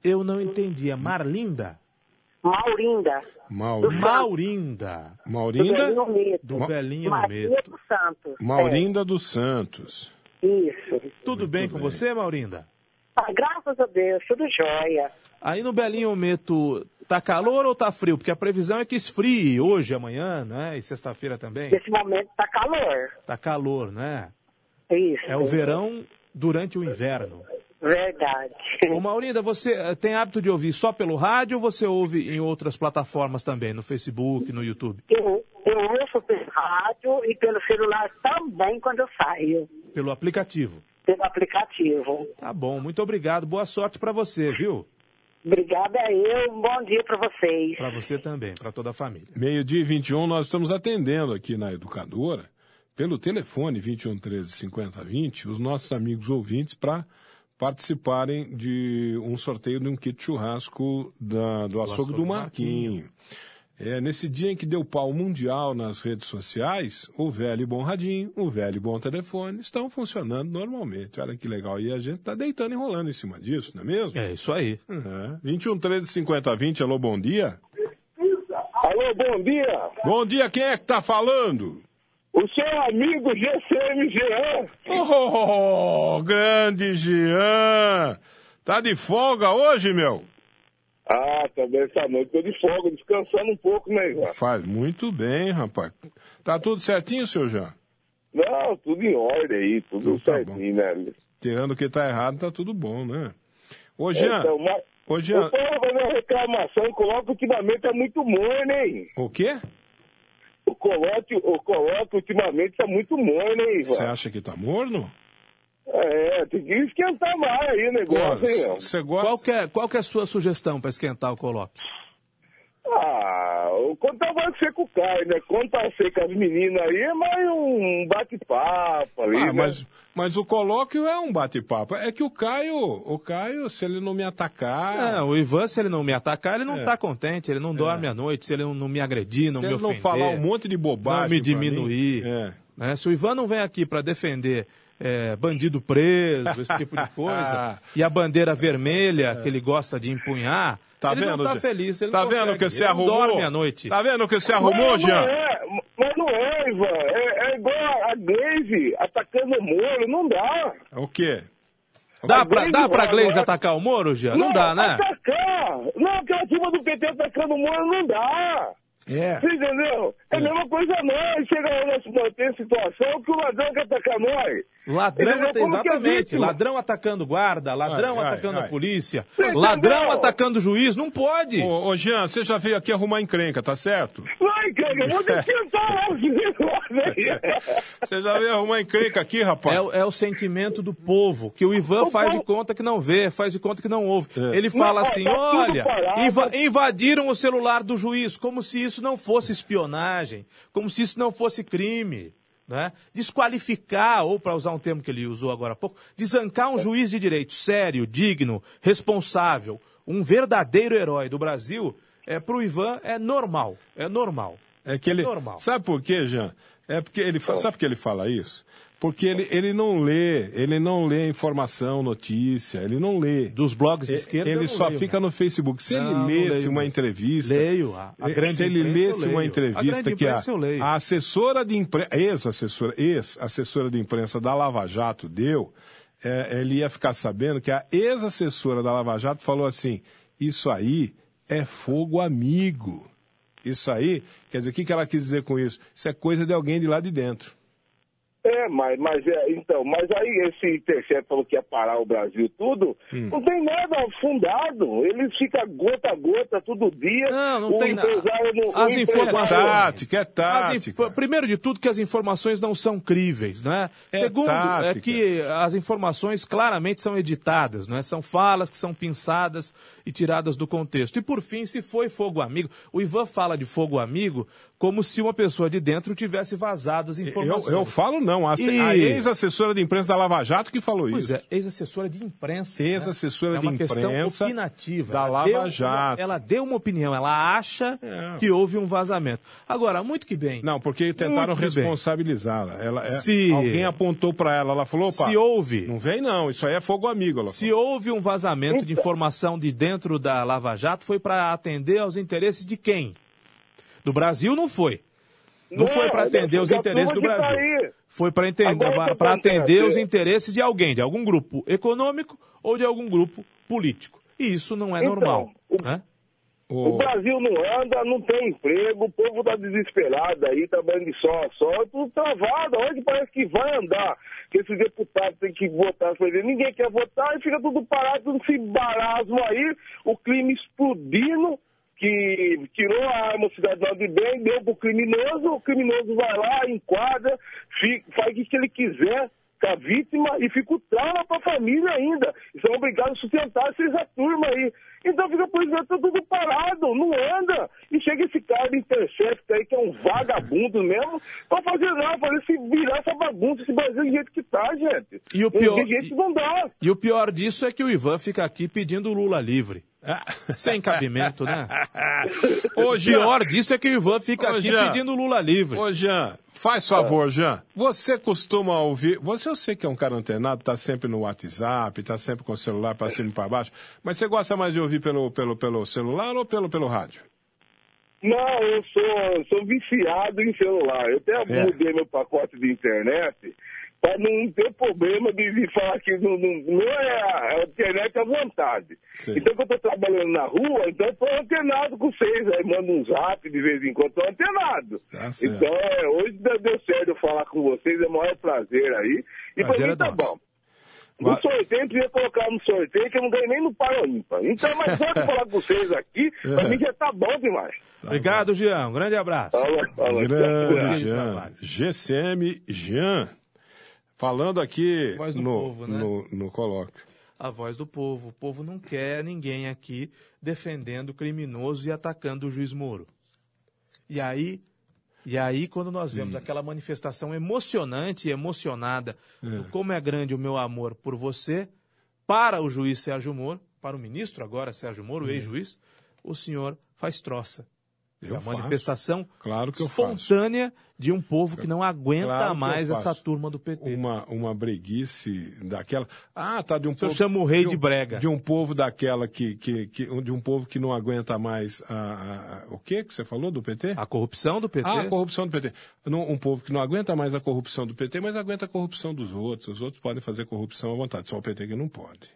[SPEAKER 2] Eu não entendi. É Marlinda?
[SPEAKER 5] Maurinda.
[SPEAKER 1] Maur...
[SPEAKER 2] Maurinda.
[SPEAKER 5] Do
[SPEAKER 1] Maurinda?
[SPEAKER 5] Belinho Meto.
[SPEAKER 2] Do
[SPEAKER 1] Ma-
[SPEAKER 2] Belinho
[SPEAKER 5] Maria
[SPEAKER 2] Meto.
[SPEAKER 5] dos Santos.
[SPEAKER 1] Maurinda dos Santos.
[SPEAKER 5] É, isso.
[SPEAKER 2] Tudo bem com
[SPEAKER 1] bem.
[SPEAKER 2] você, Maurinda?
[SPEAKER 5] Ah, graças a Deus, tudo jóia.
[SPEAKER 2] Aí no Belinho Meto, tá calor ou tá frio? Porque a previsão é que esfrie hoje, amanhã, né? E sexta-feira também.
[SPEAKER 5] Nesse momento tá calor.
[SPEAKER 2] Tá calor, né?
[SPEAKER 5] Isso.
[SPEAKER 2] É o verão durante o inverno.
[SPEAKER 5] Verdade.
[SPEAKER 2] Ô Maurinda, você eh, tem hábito de ouvir só pelo rádio ou você ouve em outras plataformas também, no Facebook, no YouTube?
[SPEAKER 5] Eu, eu ouço pelo rádio e pelo celular também quando eu saio.
[SPEAKER 2] Pelo aplicativo.
[SPEAKER 5] Pelo aplicativo.
[SPEAKER 2] Tá bom, muito obrigado. Boa sorte pra você, viu?
[SPEAKER 5] Obrigada eu, um bom dia para vocês.
[SPEAKER 2] Pra você também, pra toda a família.
[SPEAKER 1] Meio-dia e 21, nós estamos atendendo aqui na Educadora, pelo telefone 21 13 50 20, os nossos amigos ouvintes para participarem de um sorteio de um kit churrasco da- do açougue do Marquinho. É, nesse dia em que deu pau mundial nas redes sociais, o velho e bom radinho, o velho e bom telefone estão funcionando normalmente. Olha que legal. E a gente está deitando e rolando em cima disso, não é mesmo?
[SPEAKER 2] É isso aí.
[SPEAKER 1] Uhum. 21 13 50 20, alô, bom dia.
[SPEAKER 6] Alô, bom dia.
[SPEAKER 1] Bom dia, quem é que tá falando?
[SPEAKER 6] O seu amigo GCM Jean.
[SPEAKER 1] Oh, grande Jean! Tá de folga hoje, meu?
[SPEAKER 6] Ah, também essa noite tô de folga, descansando um pouco, né, Ivan?
[SPEAKER 1] Faz muito bem, rapaz. Tá tudo certinho, seu Jean?
[SPEAKER 6] Não, tudo em ordem aí, tudo
[SPEAKER 1] Então tá
[SPEAKER 6] certinho, né?
[SPEAKER 1] Tirando o que tá errado, tá tudo bom, né? Ô, Jean,
[SPEAKER 6] Então, mas...
[SPEAKER 1] ô, Jean,
[SPEAKER 6] tô fazendo uma reclamação, coloca ultimamente tá muito morno, hein?
[SPEAKER 1] o quê?
[SPEAKER 6] O coloque, o coloque ultimamente tá muito morno, hein,
[SPEAKER 1] Você acha que tá morno?
[SPEAKER 6] É, tem que esquentar mais aí o negócio, hein?
[SPEAKER 1] Você gosta...
[SPEAKER 2] Qual que, é, qual que é a sua sugestão para esquentar o coloque?
[SPEAKER 6] Ah, quando tá mais seco o Caio, né? Quando tá seco as meninas aí, é mais um bate-papo ali,
[SPEAKER 1] Ah,
[SPEAKER 6] né?
[SPEAKER 1] mas, mas o colóquio é um bate-papo. É que o Caio, o Caio, se ele não me atacar...
[SPEAKER 2] É, o Ivan, se ele não me atacar, ele não
[SPEAKER 1] É.
[SPEAKER 2] tá contente, ele não dorme à noite, se ele não, não me agredir, não
[SPEAKER 1] se
[SPEAKER 2] me
[SPEAKER 1] ele não
[SPEAKER 2] ofender,
[SPEAKER 1] falar um monte de bobagem
[SPEAKER 2] não me diminuir.
[SPEAKER 1] é.
[SPEAKER 2] né? Se o Ivan não vem aqui para defender é, bandido preso, esse tipo de coisa, e a bandeira vermelha que ele gosta de empunhar,
[SPEAKER 1] Tá
[SPEAKER 2] ele
[SPEAKER 1] vendo,
[SPEAKER 2] não tá
[SPEAKER 1] Zé?
[SPEAKER 2] feliz, ele
[SPEAKER 1] Tá
[SPEAKER 2] não
[SPEAKER 1] vendo que você
[SPEAKER 2] ele
[SPEAKER 1] arrumou?
[SPEAKER 2] não dorme à noite.
[SPEAKER 1] Tá vendo que você arrumou,
[SPEAKER 6] mas,
[SPEAKER 1] Jean?
[SPEAKER 6] Não é, mas não é, Ivan. É, é igual a Glaze atacando o Moro, não dá.
[SPEAKER 1] O quê?
[SPEAKER 2] Dá pra,
[SPEAKER 6] Glaze
[SPEAKER 2] dá pra
[SPEAKER 6] vai agora.
[SPEAKER 2] atacar o Moro, Jean? Não, dá, né?
[SPEAKER 6] Atacar! Não, aquela turma do PT atacando o Moro não dá.
[SPEAKER 1] É.
[SPEAKER 6] Você entendeu? É a mesma coisa nós. Chega lá nós situação que o ladrão quer atacar nós.
[SPEAKER 2] Ladrão,
[SPEAKER 6] é
[SPEAKER 2] exatamente.
[SPEAKER 6] vítima?
[SPEAKER 2] Ladrão atacando guarda, ladrão
[SPEAKER 1] Ai, ai,
[SPEAKER 2] atacando
[SPEAKER 1] ai.
[SPEAKER 2] a polícia,
[SPEAKER 6] Você
[SPEAKER 2] ladrão
[SPEAKER 6] entendeu?
[SPEAKER 2] atacando o juiz, não pode.
[SPEAKER 1] Ô, ô, Jean, você já veio aqui arrumar encrenca, tá certo?
[SPEAKER 6] Vai, cara, eu vou tentar lá os negócios.
[SPEAKER 1] Você já veio arrumar encrenca aqui, rapaz?
[SPEAKER 2] É, o- é o sentimento do povo, que o Ivan
[SPEAKER 6] O
[SPEAKER 2] faz de
[SPEAKER 6] povo-
[SPEAKER 2] conta que não vê, faz de conta que não ouve.
[SPEAKER 1] É.
[SPEAKER 2] Ele fala
[SPEAKER 6] Não,
[SPEAKER 2] assim:
[SPEAKER 6] tá
[SPEAKER 2] olha, inva- invadiram o celular do juiz, como se isso não fosse espionagem, como se isso não fosse crime. Né? Desqualificar, ou para usar um termo que ele usou agora há pouco, desancar um juiz de direito sério, digno, responsável, um verdadeiro herói do Brasil, é, para o Ivan é normal. É normal.
[SPEAKER 1] É que ele.
[SPEAKER 2] Normal.
[SPEAKER 1] Sabe por quê, Jean? É porque ele fa- Sabe por que ele fala isso? Porque ele, ele não lê, ele não lê informação, notícia, ele não lê.
[SPEAKER 2] Dos blogs de esquerda.
[SPEAKER 1] ele só
[SPEAKER 2] leio,
[SPEAKER 1] fica
[SPEAKER 2] né?
[SPEAKER 1] no Facebook. Se
[SPEAKER 2] Não,
[SPEAKER 1] ele lesse
[SPEAKER 2] leio
[SPEAKER 1] uma entrevista.
[SPEAKER 2] Leio, a- a
[SPEAKER 1] eh,
[SPEAKER 2] grande
[SPEAKER 1] Se ele lesse uma.
[SPEAKER 2] A
[SPEAKER 1] entrevista
[SPEAKER 2] grande
[SPEAKER 1] que a, a assessora de imprensa, ex-assessora, ex-assessora de imprensa da Lava Jato deu, eh, ele ia ficar sabendo que a ex-assessora da Lava Jato falou assim: isso aí é fogo amigo. Isso aí, quer dizer, o que, que ela quis dizer com isso? Isso é coisa de alguém de lá de dentro.
[SPEAKER 6] É, mas, mas é, então, mas aí esse Intercept falou que ia parar o Brasil tudo,
[SPEAKER 1] Hum.
[SPEAKER 6] não tem nada fundado. Ele fica gota a gota todo dia.
[SPEAKER 2] Não, não
[SPEAKER 6] o
[SPEAKER 2] tem nada.
[SPEAKER 6] empresário não- o
[SPEAKER 2] As informações-
[SPEAKER 1] Tática, é tática.
[SPEAKER 2] Primeiro de tudo, que as informações não são críveis, né?
[SPEAKER 1] É
[SPEAKER 2] Segundo, é
[SPEAKER 1] tática.
[SPEAKER 2] que as informações claramente são editadas, né? São falas que são pinçadas e tiradas do contexto. E por fim, se foi fogo amigo, o Ivan fala de fogo amigo como se uma pessoa de dentro tivesse vazado as informações.
[SPEAKER 1] Eu, eu falo não, a,
[SPEAKER 2] E-
[SPEAKER 1] a ex-assessora de imprensa da Lava Jato que falou
[SPEAKER 2] Pois
[SPEAKER 1] isso.
[SPEAKER 2] é, ex-assessora de imprensa. né?
[SPEAKER 1] Ex-assessora
[SPEAKER 2] é
[SPEAKER 1] de
[SPEAKER 2] uma questão
[SPEAKER 1] imprensa
[SPEAKER 2] opinativa.
[SPEAKER 1] da Lava
[SPEAKER 2] deu
[SPEAKER 1] Jato.
[SPEAKER 2] ela deu uma opinião, ela acha
[SPEAKER 1] É.
[SPEAKER 2] que houve um vazamento. Agora, muito que bem.
[SPEAKER 1] Não, porque tentaram responsabilizá-la. Ela, é-
[SPEAKER 2] Se-
[SPEAKER 1] Alguém apontou para ela, ela falou, opa,
[SPEAKER 2] Se houve,
[SPEAKER 1] não vem não, isso aí é fogo amigo. Ela
[SPEAKER 2] se houve um vazamento de informação de dentro da Lava Jato, foi para atender aos interesses de quem? Do Brasil não foi. Não,
[SPEAKER 6] Não,
[SPEAKER 2] foi para atender os interesses do
[SPEAKER 6] tá
[SPEAKER 2] Brasil.
[SPEAKER 6] aí.
[SPEAKER 2] Foi para atender os interesses de alguém, de algum grupo econômico ou de algum grupo político. E isso não é
[SPEAKER 6] Então,
[SPEAKER 2] normal.
[SPEAKER 6] o-
[SPEAKER 2] né?
[SPEAKER 6] O
[SPEAKER 1] O-
[SPEAKER 6] Brasil não anda, não tem emprego, o povo tá desesperado aí, trabalhando de sol a sol, tudo travado. Onde parece que vai andar? Que esses deputados têm que votar, ninguém quer votar e fica tudo parado, tudo se barasmo aí, o crime explodindo, que tirou a arma cidadão de bem, deu pro criminoso, o criminoso vai lá, enquadra, fica, faz o que ele quiser com a vítima e fica o trauma pra família ainda. E são obrigados a sustentar essa turma aí. Então fica por isso, tá tudo parado, não anda. E chega esse cara de Intercept aí, que é um vagabundo mesmo, pra fazer nada, fazer se virar essa bagunça, esse Brasil do jeito que tá, gente.
[SPEAKER 2] E o pior-
[SPEAKER 6] dá.
[SPEAKER 2] E o pior disso é que o Ivan fica aqui pedindo Lula livre. Sem cabimento, né? O
[SPEAKER 1] Jean,
[SPEAKER 2] pior disso é que o Ivan fica
[SPEAKER 1] Ô,
[SPEAKER 2] aqui
[SPEAKER 1] Jean.
[SPEAKER 2] pedindo Lula livre.
[SPEAKER 1] Ô, Jean, faz favor, Jean. Você costuma ouvir. Você eu sei que é um cara antenado, tá sempre no WhatsApp, tá sempre com o celular para cima e para baixo. Mas você gosta mais de ouvir pelo, pelo, pelo celular ou pelo, pelo rádio?
[SPEAKER 6] Não, eu sou, sou viciado em celular. Eu até
[SPEAKER 1] É.
[SPEAKER 6] mudei meu pacote de internet para não ter problema de, de falar que não, não, não é a, a internet à vontade.
[SPEAKER 1] Sim.
[SPEAKER 6] Então, que eu tô trabalhando na rua, então eu tô antenado com vocês. Aí mando um zap de vez em quando, tô antenado.
[SPEAKER 1] Tá
[SPEAKER 6] então, é, hoje deu certo eu falar com vocês, é o maior prazer aí. E
[SPEAKER 1] Prazer
[SPEAKER 6] pra mim
[SPEAKER 1] é
[SPEAKER 6] tá
[SPEAKER 1] nosso.
[SPEAKER 6] bom. No sorteio, podia colocar no sorteio que eu não ganhei nem no Paroímpa. Então, mas só de falar com vocês aqui, pra
[SPEAKER 1] É.
[SPEAKER 6] mim já tá bom demais.
[SPEAKER 2] Obrigado, Jean. Um grande abraço.
[SPEAKER 6] Fala, fala.
[SPEAKER 1] Grande
[SPEAKER 2] Grande
[SPEAKER 1] Jean. GCM Jean. Falando aqui no,
[SPEAKER 2] povo, né?
[SPEAKER 1] no, no colóquio.
[SPEAKER 2] A voz do povo. O povo não quer ninguém aqui defendendo o criminoso e atacando o juiz Moro. E aí, e aí quando nós vemos aquela manifestação emocionante e emocionada do como é grande o meu amor por você, para o juiz Sérgio Moro, para o ministro agora Sérgio Moro, o ex-juiz, o senhor faz troça.
[SPEAKER 1] Eu
[SPEAKER 2] é a manifestação
[SPEAKER 1] Claro
[SPEAKER 2] espontânea de um povo que não aguenta
[SPEAKER 1] Claro que
[SPEAKER 2] mais essa turma do PT.
[SPEAKER 1] Uma, uma breguice daquela. Ah, tá de um
[SPEAKER 2] O
[SPEAKER 1] povo.
[SPEAKER 2] chama o rei
[SPEAKER 1] um-
[SPEAKER 2] de brega.
[SPEAKER 1] De um povo daquela que. que, que de um povo que não aguenta mais. A, a- a- o que que você falou do PT?
[SPEAKER 2] A corrupção do PT.
[SPEAKER 1] Ah, a corrupção do PT. Não, um povo que não aguenta mais a corrupção do PT, mas aguenta a corrupção dos outros. Os outros podem fazer corrupção à vontade, só o PT que não pode.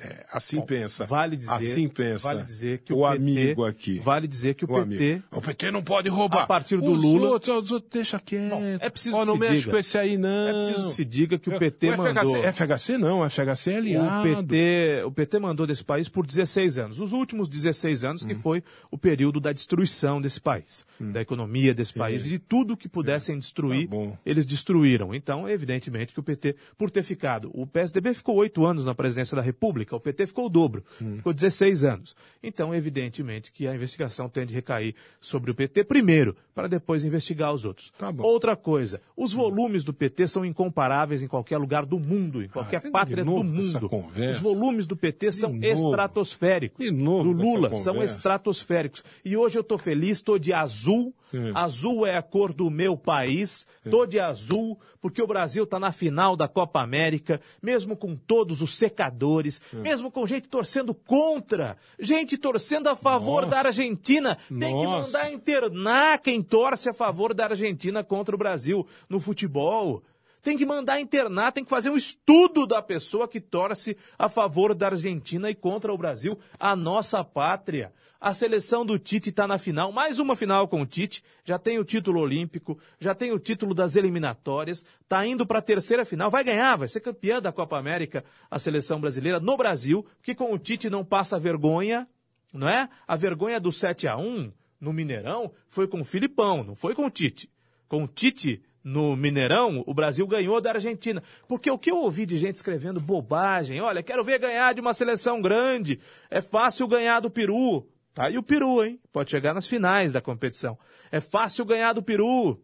[SPEAKER 1] É, assim pensa.
[SPEAKER 2] Vale dizer,
[SPEAKER 1] assim pensa.
[SPEAKER 2] vale dizer que
[SPEAKER 1] o,
[SPEAKER 2] o, PT,
[SPEAKER 1] amigo aqui.
[SPEAKER 2] Vale dizer que o,
[SPEAKER 1] o
[SPEAKER 2] PT
[SPEAKER 1] amigo. O PT não pode roubar.
[SPEAKER 2] A partir do
[SPEAKER 1] os
[SPEAKER 2] Lula-
[SPEAKER 1] Outros, os outros deixa quieto.
[SPEAKER 2] Bom, é preciso
[SPEAKER 1] Ó,
[SPEAKER 2] que
[SPEAKER 1] não
[SPEAKER 2] se
[SPEAKER 1] mexe
[SPEAKER 2] diga.
[SPEAKER 1] com esse aí, não.
[SPEAKER 2] é preciso que se diga que o PT
[SPEAKER 1] o
[SPEAKER 2] mandou.
[SPEAKER 1] FHC, FHC não, o FHC é aliado.
[SPEAKER 2] O PT, o PT mandou desse país por 16 anos. Os últimos 16 anos,
[SPEAKER 1] Hum.
[SPEAKER 2] que foi o período da destruição desse país, da economia desse país e de tudo que pudessem destruir,
[SPEAKER 1] Tá bom.
[SPEAKER 2] eles destruíram. Então, evidentemente que o PT, por ter ficado, o PSDB ficou oito anos na presidência da República, o PT ficou o dobro,
[SPEAKER 1] Hum.
[SPEAKER 2] ficou 16 anos. Então, evidentemente que a investigação tem de recair sobre o PT primeiro, para depois investigar os outros.
[SPEAKER 1] Tá.
[SPEAKER 2] Outra coisa, os volumes do PT são incomparáveis em qualquer lugar do mundo, em qualquer
[SPEAKER 1] Ah, de
[SPEAKER 2] pátria do mundo. Os volumes do PT são
[SPEAKER 1] novo.
[SPEAKER 2] estratosféricos.
[SPEAKER 1] De novo
[SPEAKER 2] do Lula são estratosféricos. E hoje eu estou feliz, estou de azul. Azul é a cor do meu país. Estou de azul porque o Brasil está na final da Copa América, mesmo com todos os secadores, mesmo com gente torcendo contra, gente torcendo a favor
[SPEAKER 1] Nossa.
[SPEAKER 2] da Argentina. Tem que
[SPEAKER 1] Nossa.
[SPEAKER 2] mandar internar quem torce a favor da Argentina contra o Brasil no futebol. Tem que mandar internar, tem que fazer um estudo da pessoa que torce a favor da Argentina e contra o Brasil, a nossa pátria. A seleção do Tite está na final, mais uma final com o Tite, já tem o título olímpico, já tem o título das eliminatórias, está indo para a terceira final, vai ganhar, vai ser campeã da Copa América, a seleção brasileira no Brasil, que com o Tite não passa vergonha, não é? A vergonha do 7 a 1 no Mineirão foi com o Filipão, não foi com o Tite. Com o Tite no Mineirão, o Brasil ganhou da Argentina. Porque o que eu ouvi de gente escrevendo bobagem, olha, quero ver ganhar de uma seleção grande, é fácil ganhar do Peru. Tá aí o Peru, hein? Pode chegar nas finais da competição. É fácil ganhar do Peru.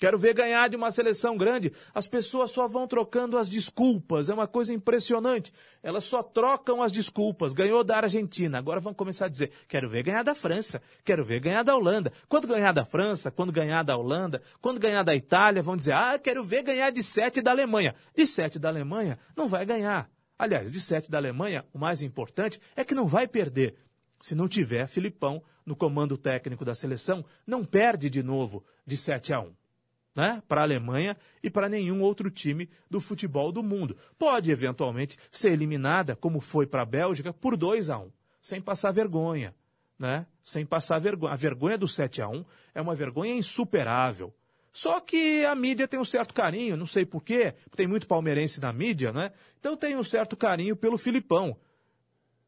[SPEAKER 2] Quero ver ganhar de uma seleção grande. As pessoas só vão trocando as desculpas. É uma coisa impressionante. Elas só trocam as desculpas. Ganhou da Argentina. Agora vão começar a dizer: quero ver ganhar da França. Quero ver ganhar da Holanda. Quando ganhar da França, quando ganhar da Holanda, quando ganhar da Itália, vão dizer: ah, quero ver ganhar de sete da Alemanha. De sete da Alemanha, não vai ganhar. Aliás, de sete da Alemanha, o mais importante é que não vai perder. Se não tiver Filipão no comando técnico da seleção, não perde de novo de 7 a 1 né, para a Alemanha e para nenhum outro time do futebol do mundo. Pode, eventualmente, ser eliminada, como foi para a Bélgica, por 2 a 1 sem passar vergonha. Né? Sem passar vergonha. A vergonha do 7 a 1 é uma vergonha insuperável. Só que a mídia tem um certo carinho, não sei porquê, tem muito palmeirense na mídia, né? Então tem um certo carinho pelo Filipão.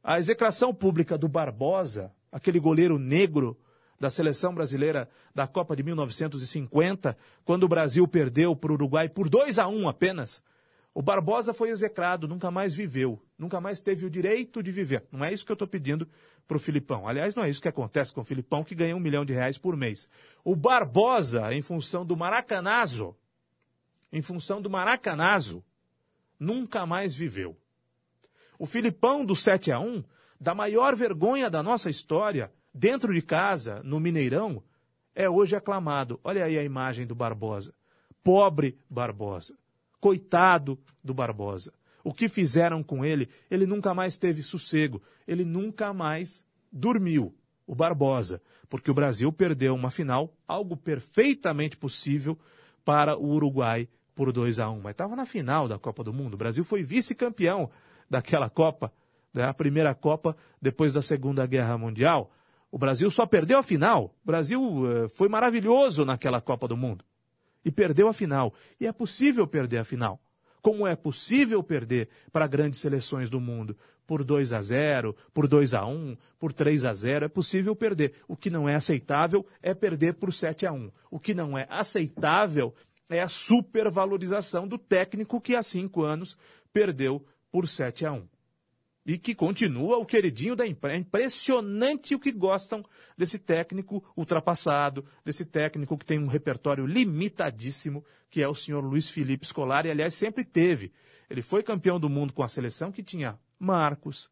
[SPEAKER 2] A execração pública do Barbosa, aquele goleiro negro da seleção brasileira da Copa de 1950, quando o Brasil perdeu para o Uruguai por 2 a 1 apenas. O Barbosa foi execrado, nunca mais viveu, nunca mais teve o direito de viver. Não é isso que eu estou pedindo para o Filipão. Aliás, não é isso que acontece com o Filipão, que ganha um milhão de reais por mês. O Barbosa, em função do maracanazo, em função do maracanazo, nunca mais viveu. O Filipão do 7 a 1 da maior vergonha da nossa história, dentro de casa, no Mineirão, é hoje aclamado. Olha aí a imagem do Barbosa. Pobre Barbosa. Coitado do Barbosa. O que fizeram com ele, ele nunca mais teve sossego. Ele nunca mais dormiu. o Barbosa, porque o Brasil perdeu uma final, algo perfeitamente possível para o Uruguai por 2 a 1 Mas estava na final da Copa do Mundo. O Brasil foi vice-campeão daquela Copa, né? a primeira Copa depois da Segunda Guerra Mundial. O Brasil só perdeu a final. O Brasil uh, foi maravilhoso naquela Copa do Mundo. E perdeu a final. E é possível perder a final. Como é possível perder para grandes seleções do mundo por 2 a 0, por 2 a 1, por 3 a 0, é possível perder. O que não é aceitável é perder por 7 a 1. O que não é aceitável é a supervalorização do técnico que há cinco anos perdeu por 7 a 1 e que continua o queridinho da imprensa. É impressionante o que gostam desse técnico ultrapassado, desse técnico que tem um repertório limitadíssimo, que é o senhor Luiz Felipe Scolari. Aliás, sempre teve. Ele foi campeão do mundo com a seleção que tinha Marcos,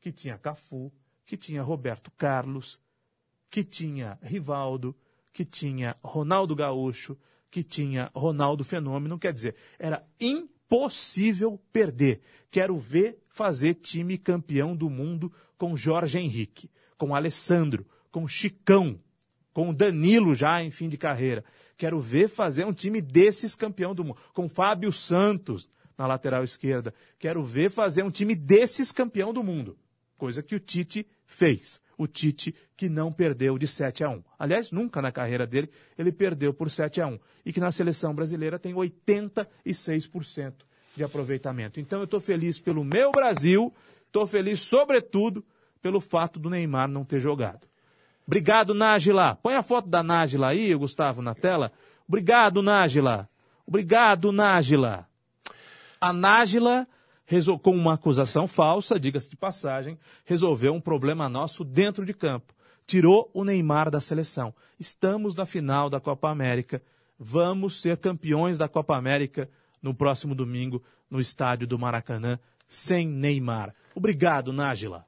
[SPEAKER 2] que tinha Cafu, que tinha Roberto Carlos, que tinha Rivaldo, que tinha Ronaldo Gaúcho, que tinha Ronaldo Fenômeno. Quer dizer, era impossível perder. Quero ver fazer time campeão do mundo com Jorge Henrique, com Alessandro, com Chicão, com Danilo já em fim de carreira. Quero ver fazer um time desses campeão do mundo, com Fábio Santos na lateral esquerda. Quero ver fazer um time desses campeão do mundo. Coisa que o Tite fez. O Tite que não perdeu de 7 a 1. Aliás, nunca na carreira dele ele perdeu por 7 a 1 e que na seleção brasileira tem 86% de aproveitamento. Então eu estou feliz pelo meu Brasil, estou feliz, sobretudo, pelo fato do Neymar não ter jogado. Obrigado, Nájila. Põe a foto da Nájila aí, Gustavo, na tela. Obrigado, Nájila. Obrigado, Nájila. A Nájila, com uma acusação falsa, diga-se de passagem, resolveu um problema nosso dentro de campo. Tirou o Neymar da seleção. Estamos na final da Copa América. Vamos ser campeões da Copa América no próximo domingo no estádio do Maracanã, sem Neymar. Obrigado, Nájila.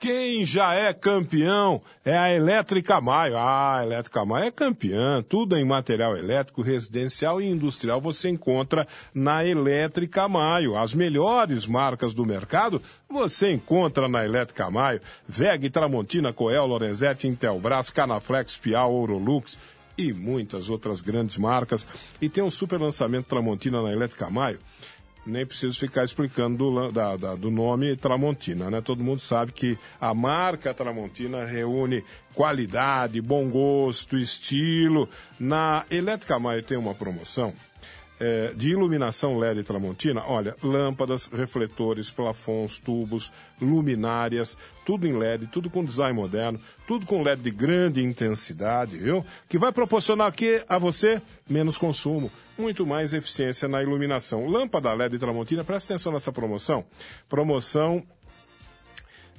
[SPEAKER 1] Quem já é campeão é a Elétrica Maio. Ah, a Elétrica Maio é campeã. Tudo em material elétrico, residencial e industrial você encontra na Elétrica Maio. As melhores marcas do mercado você encontra na Elétrica Maio. VEG, Tramontina, Coel, Lorenzetti, Intelbras, Canaflex, Piau, Ourolux e muitas outras grandes marcas. E tem um super lançamento Tramontina na Elétrica Maio. Nem preciso ficar explicando do, da, da, do nome Tramontina, né? Todo mundo sabe que a marca Tramontina reúne qualidade, bom gosto, estilo. Na Elétrica Maio tem uma promoção é, de iluminação LED Tramontina, olha, lâmpadas, refletores, plafons, tubos, luminárias, tudo em LED, tudo com design moderno, tudo com LED de grande intensidade, viu? Que vai proporcionar aqui a você menos consumo, muito mais eficiência na iluminação. Lâmpada LED Tramontina, presta atenção nessa promoção. Promoção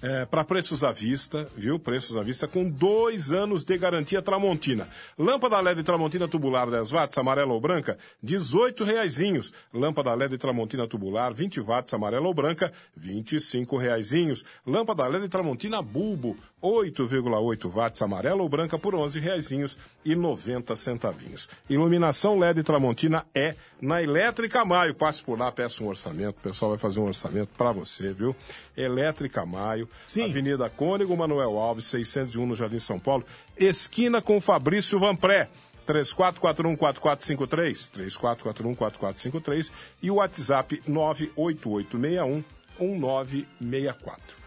[SPEAKER 1] é, para preços à vista, viu? Preços à vista com dois anos de garantia Tramontina. Lâmpada LED Tramontina tubular 10 watts, amarela ou branca, 18 reaisinhos. Lâmpada LED Tramontina tubular 20 watts, amarela ou branca, 25 reaisinhos. Lâmpada LED Tramontina bulbo, 8,8 watts, amarela ou branca por 11 reaisinhos e 90 centavinhos. Iluminação LED Tramontina é na Elétrica Maio. Passe por lá, peça um orçamento. O pessoal vai fazer um orçamento para você, viu? Elétrica Maio, Sim. Avenida Cônego Manuel Alves, 601 no Jardim São Paulo, esquina com Fabrício Vanpré. 3441-4453, 3441-4453 e o WhatsApp 98861 1964.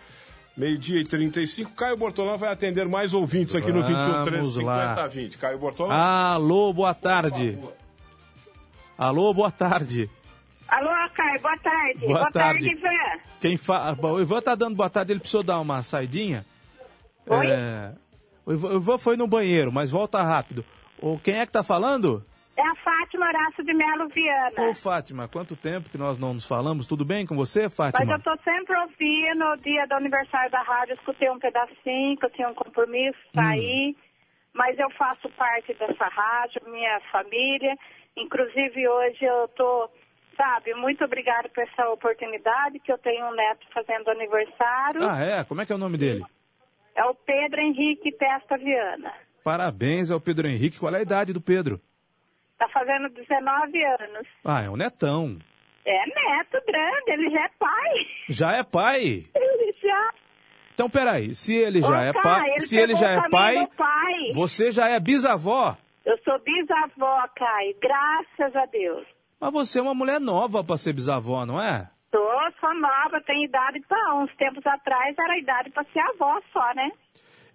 [SPEAKER 1] Meio-dia e 35. Caio Bortolão vai atender mais ouvintes aqui Vamos no 21 13 20. Caio Bortolão.
[SPEAKER 2] Alô, boa tarde. Alô, boa tarde.
[SPEAKER 4] Alô, Caio, boa tarde. Boa, boa tarde. tarde, Ivan.
[SPEAKER 2] Quem fa... O Ivan tá dando boa tarde, ele precisou dar uma saidinha.
[SPEAKER 4] Oi? É...
[SPEAKER 2] O Ivan foi no banheiro, mas volta rápido. O... Quem é que tá falando?
[SPEAKER 4] É a Fátima Horácio de Melo Viana.
[SPEAKER 2] Ô, Fátima, quanto tempo que nós não nos falamos? Tudo bem com você, Fátima?
[SPEAKER 4] Mas eu tô sempre ouvindo o dia do aniversário da rádio, escutei um pedacinho, que eu tinha um compromisso, saí. Hum. Mas eu faço parte dessa rádio, minha família. Inclusive, hoje eu tô, sabe, muito obrigada por essa oportunidade, que eu tenho um neto fazendo aniversário.
[SPEAKER 2] Ah, é? Como é que é o nome dele?
[SPEAKER 4] É o Pedro Henrique Testa Viana.
[SPEAKER 2] Parabéns ao Pedro Henrique. Qual é a idade do Pedro?
[SPEAKER 4] Tá fazendo 19 anos.
[SPEAKER 2] Ah, é um netão.
[SPEAKER 4] É neto grande, ele já é pai.
[SPEAKER 2] Já é pai?
[SPEAKER 4] Ele já.
[SPEAKER 2] Então, peraí, se ele já
[SPEAKER 4] Ô,
[SPEAKER 2] é
[SPEAKER 4] Caio,
[SPEAKER 2] pai,
[SPEAKER 4] ele
[SPEAKER 2] se ele já é pai,
[SPEAKER 4] pai.
[SPEAKER 2] você já é bisavó.
[SPEAKER 4] Eu sou bisavó, Caio, graças a Deus.
[SPEAKER 2] Mas você é uma mulher nova para ser bisavó, não é?
[SPEAKER 4] Tô, sou nova, tenho idade para uns tempos atrás era idade para ser avó só, né?